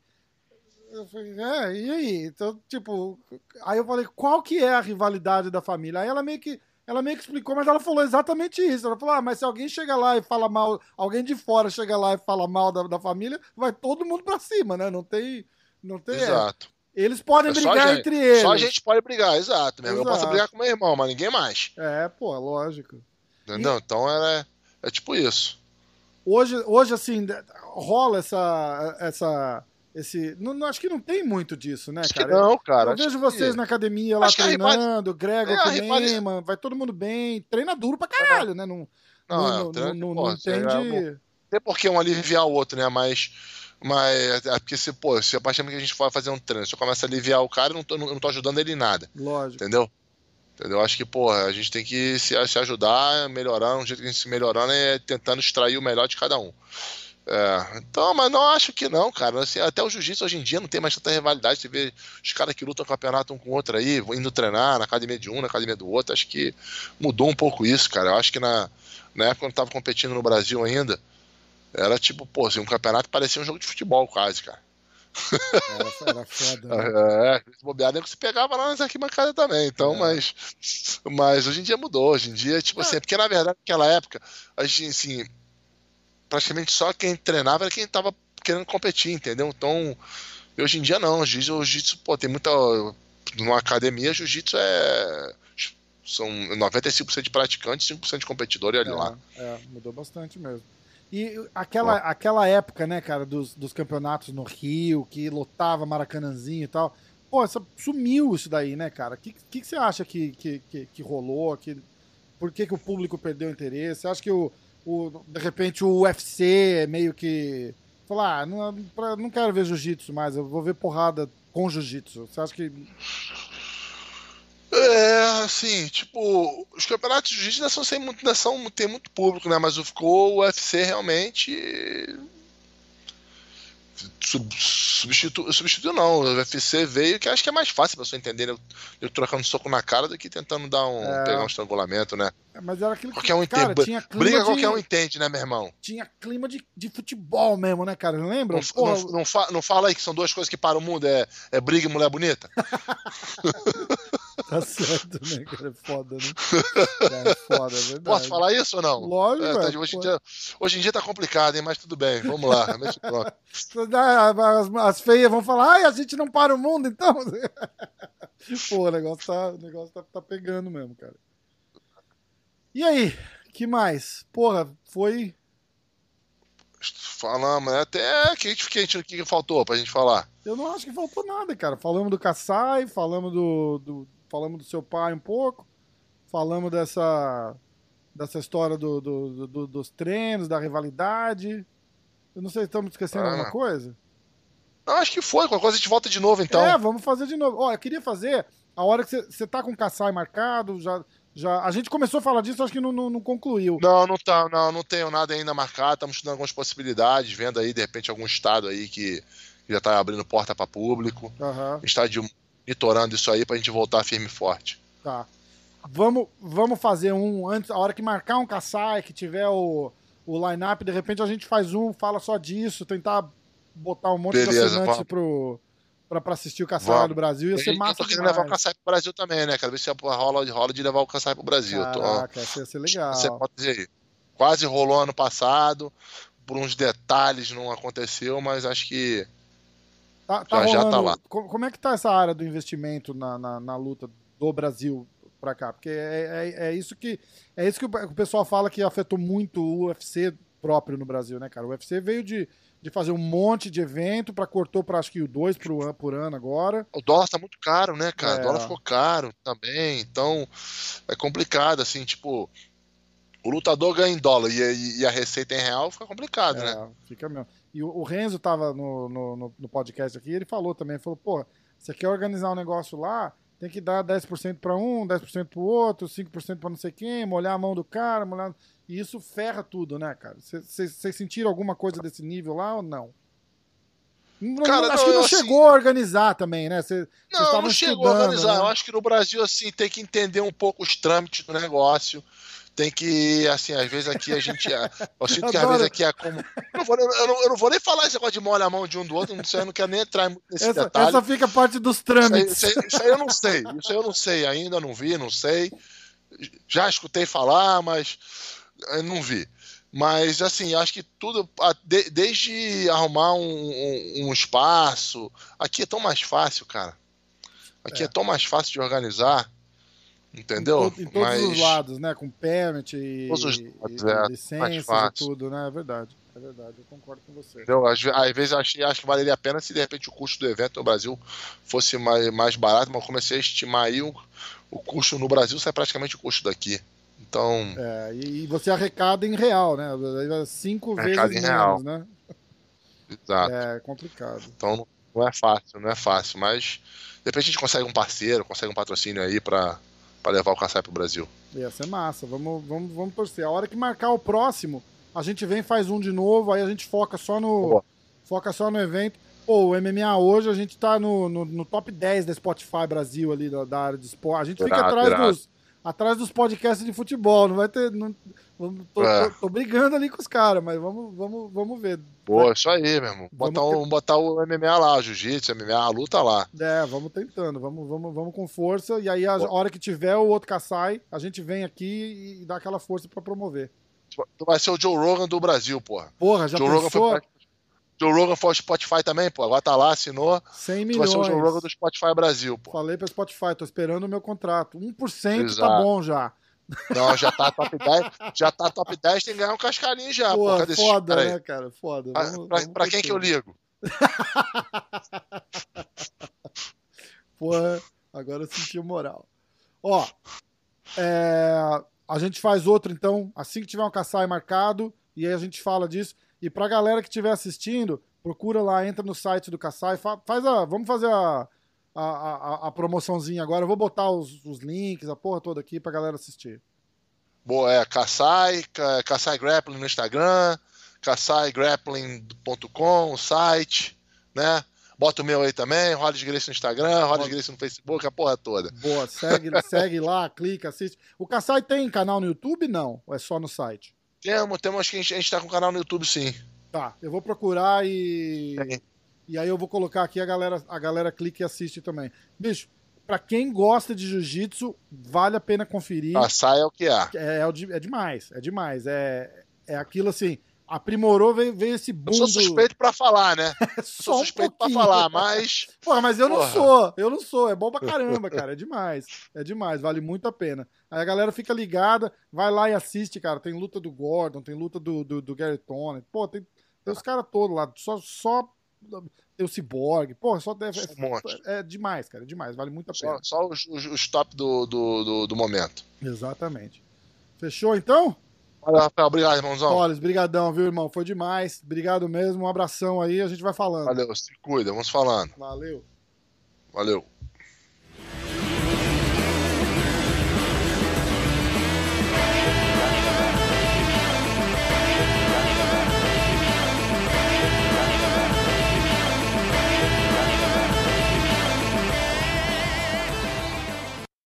Eu falei, é, e aí? Então, tipo, aí eu falei, qual que é a rivalidade da família? Aí ela meio que ela meio que explicou, mas ela falou exatamente isso. Ela falou: ah, mas se alguém chega lá e fala mal, alguém de fora chega lá e fala mal da, da família, vai todo mundo pra cima, né? Não tem. Não tem Exato. É. Eles podem é brigar gente, entre eles. Só a gente pode brigar, exato. Mesmo. Eu posso brigar com meu irmão, mas ninguém mais. É, pô, lógico. Entendeu? E... Então é, é tipo isso. Hoje, hoje assim, rola essa. essa esse, não, não, acho que não tem muito disso, né, acho cara? não, cara. Eu vejo vocês que... na academia lá acho treinando, Grego, é, Neymar, vai todo mundo bem, treina duro pra caralho, é. né? Não, não, não, não, não, não entende. Tem por que um aliviar o outro, né? Mas. Mas é porque se, pô, se a partir do que a gente for fazer um se eu começo a aliviar o cara, eu não tô, não, não tô ajudando ele em nada. Lógico. Entendeu? Entendeu? Acho que, porra, a gente tem que se, se ajudar, melhorar, um jeito que a gente se melhorando é tentando extrair o melhor de cada um. É, então, mas não acho que não, cara. Assim, até o jiu-jitsu hoje em dia não tem mais tanta rivalidade. Você vê os caras que lutam campeonato um com o outro aí, indo treinar na academia de um, na academia do outro. Acho que mudou um pouco isso, cara. Eu acho que na, na época quando eu tava competindo no Brasil ainda, era tipo, pô, assim, um campeonato parecia um jogo de futebol quase, cara. Era, era foda. Né? [laughs] É, bobear nem que se pegava lá nas arquibancadas também. Então, é. mas, mas hoje em dia mudou. Hoje em dia, tipo é. assim, porque na verdade, naquela época, a gente, assim, praticamente só quem treinava era quem tava querendo competir, entendeu? Então, hoje em dia não, o jiu-jitsu, pô, tem muita. Numa academia, jiu-jitsu é. São 95% de praticantes e 5% de competidor e olha é, lá. É, mudou bastante mesmo. E aquela, aquela época, né, cara, dos, dos campeonatos no Rio, que lotava Maracanãzinho e tal. Pô, essa, sumiu isso daí, né, cara? O que, que, que, você acha que, que, que, que rolou? Que, por que, que o público perdeu interesse? Você acha que o, o, de repente o UFC é meio que. Falar, ah, não, não quero ver jiu-jitsu mais, eu vou ver porrada com jiu-jitsu. Você acha que. É, assim, tipo, os campeonatos de jiu-jitsu são, ainda são, tem muito público, né? Mas ficou o UFC realmente substituiu, substituiu não. O UFC veio que acho que é mais fácil pra pessoa entender eu, eu trocando soco na cara do que tentando dar um, é. pegar um estrangulamento, né? É, mas era aquilo que. Qualquer um cara, entende. Tinha clima Briga de... qualquer um entende, né, meu irmão? Tinha clima de, de futebol mesmo, né, cara? Lembra? Não, Porra... não, não, fa, não fala aí que são duas coisas que param o mundo: é, é briga e mulher bonita? [laughs] Tá certo, né, cara? É foda, né? É foda, é verdade. Posso falar isso ou não? Lógico, é, tá, hoje, em dia, hoje em dia tá complicado, hein? Mas tudo bem, vamos lá. [laughs] as, as feias vão falar, ai, a gente não para o mundo, então. [laughs] Pô, o negócio tá, o negócio tá, tá pegando mesmo, cara. E aí, que mais? Porra, foi Falamos, né? até que, que, que, que faltou pra gente falar? Eu não acho que faltou nada, cara. Falamos do Kassai, falamos do, do, falamos do seu pai um pouco, falamos dessa, dessa história do, do, do dos treinos, da rivalidade. Eu não sei se estamos esquecendo ah. alguma coisa. Não, acho que foi. Qualquer coisa a gente volta de novo, então. É, vamos fazer de novo. Ó, eu queria fazer a hora que você tá com o Kassai marcado, já já, a gente começou a falar disso, acho que não, não, não, concluiu. Não, não tá, não, não tenho nada ainda marcado. Estamos estudando algumas possibilidades, vendo aí, de repente, algum estado aí que já está abrindo porta para público. Uhum. Está monitorando isso aí para a gente voltar firme e forte. Tá. Vamos, vamos fazer um antes, a hora que marcar um caçai, que tiver o, o line-up, de repente a gente faz um, fala só disso, tentar botar um monte Beleza, de assinantes vamos. pro pra, pra assistir o Kassai do Brasil. Ia ser massa. Eu tô querendo levar o Kassai pro Brasil também, né? Quero ver se rola, rola de levar o Kassai pro Brasil. Caraca, tô... ia ser legal. Você pode dizer aí. Quase rolou ano passado, por uns detalhes não aconteceu, mas acho que tá, tá já, rolando, já tá lá. Como é que tá essa área do investimento na, na, na luta do Brasil para cá? Porque é, é, é, isso que é isso que o pessoal fala que afetou muito o UFC próprio no Brasil, né, cara? O UFC veio de de fazer um monte de evento, para cortou para acho que o dois por, an, por ano agora. O dólar tá muito caro, né, cara? É. O dólar ficou caro também, então é complicado, assim, tipo, o lutador ganha em dólar e, e a receita em real, fica complicado, É, né? fica mesmo. E o, o Renzo tava no, no, no- no podcast aqui, ele falou também, falou, pô, você quer organizar um negócio lá, tem que dar 10% para um, 10% pro outro, 5% para não sei quem, molhar a mão do cara, molhar... E isso ferra tudo, né, cara? Vocês sentiram alguma coisa desse nível lá ou não? Cara, acho não, que não assim- chegou a organizar também, né? Cê- Não, não chegou a organizar. né? Eu acho que no Brasil, assim, tem que entender um pouco os trâmites do negócio. Tem que, assim, às vezes aqui a gente. Eu sinto que às vezes aqui é como. Eu não, vou, eu, não, eu não vou nem falar esse negócio de molha a mão de um do outro, não sei, eu não quero nem entrar nesse essa, detalhe. essa fica parte dos Isso aí, trâmites. isso aí- isso aí eu não sei. Isso aí eu não sei ainda, não vi, não sei. Já escutei falar, mas eu não vi. Mas, assim, acho que tudo, desde arrumar um, um- um espaço. Aqui é tão mais fácil, cara. Aqui É. é, tão mais fácil de organizar. Entendeu? Em, em todos mas, os lados, né? Com permit e, Todos os lados, e é, mais licenças e tudo, né? É verdade. É verdade, eu concordo com você. Entendeu? Às, às vezes achei, acho que valeria a pena se de repente o custo do evento no Brasil fosse mais, mais barato, mas eu comecei a estimar aí o, o custo no Brasil sai praticamente o custo daqui. Então, É, e, você arrecada em real, né? Cinco Arrecada vezes em real. menos, né? exato. É complicado. Então não- é fácil, não é fácil, mas de repente a gente consegue um parceiro, consegue um patrocínio aí pra, pra levar o Kassai pro Brasil. Ia ser massa. Vamos, vamos, vamos torcer. A hora que marcar o próximo, a gente vem faz um de novo, aí a gente foca só no. Boa. Foca só no evento. Pô, o MMA hoje a gente tá no, no, no top 10 da Spotify Brasil ali, da, da área de esporte. A gente fica Irado, atrás irado. dos, atrás dos podcasts de futebol. Não vai ter. Não, vamos- tô, É. tô- tô brigando ali com os caras, mas vamos, vamos, vamos ver. Boa, isso aí, meu irmão. Botar, Vamos um- botar o MMA lá, jiu-jitsu, MMA, a luta lá. É, vamos tentando, vamos, vamos, vamos com força. E aí, a hora que tiver o outro Kassai, a gente vem aqui e dá aquela força pra promover. Tu vai ser o Joe Rogan do Brasil, porra. Porra, já Joe Rogan pensou? foi pra- Joe Rogan foi ao Spotify também, pô. Agora tá lá, assinou. 100 Tu vai ser o Joe Rogan milhões. do Spotify Brasil, pô. Falei pra Spotify, tô esperando o meu contrato. 1% tá Exato. bom já. Não, já tá top 10. Já tá top 10, tem que ganhar um cascarinho já, pô. Pô, Cadê foda, cara né, cara? Foda. Pra, Vamos- pra- vamos pra quem que eu ligo? [laughs] Porra, agora eu senti moral. Ó, é, a gente faz outro, então, assim que tiver um Kassai marcado, e aí a gente fala disso. E pra galera que estiver assistindo, procura lá, entra no site do Kassai, fa- faz a. Vamos fazer a, a, a, a promoçãozinha agora. Eu vou botar os, os links, a porra toda aqui pra galera assistir. Boa, é Kassai, Ka- Kassai Grappling no Instagram, kassaigrappling.com, o site, né? Bota o meu aí também, Roda de Grace no Instagram, Roda de Grace no Facebook, a porra toda. Boa, segue, segue lá, clica, assiste. O Kassai tem canal no YouTube? Não. Ou é só no site? Temos, temos que a gente, a gente tá com um canal no YouTube sim. Tá, eu vou procurar e. Tem. E aí eu vou colocar aqui a galera, a galera clica e assiste também. Bicho, pra quem gosta de jiu-jitsu, vale a pena conferir. Kassai é o que é. É, é, o é demais, é demais. É, é aquilo assim, aprimorou, veio, veio esse boom. Eu sou do- suspeito pra falar, né? [laughs] Só sou um suspeito pra pouquinho. falar, mas. [laughs] Porra, mas eu não Porra. sou, eu não sou. É bom pra caramba, cara. É demais. É demais, vale muito a pena. Aí a galera fica ligada, vai lá e assiste, cara. Tem luta do Gordon, tem luta do, do, do Gary Tony. Pô, tem, tem os caras todos lá. Só, só tem o Cyborg. Pô, só deve. Só um. É, é demais, cara. É demais. Vale muito a Só, pena. só os, os, os top do, do, do, do momento. Exatamente. Fechou então? Olha, Rafael, obrigado, irmãozão. Olha, brigadão, viu, irmão? Foi demais. Obrigado mesmo. Um abração aí. A gente vai falando. Valeu, se cuida, vamos falando. Valeu. Valeu.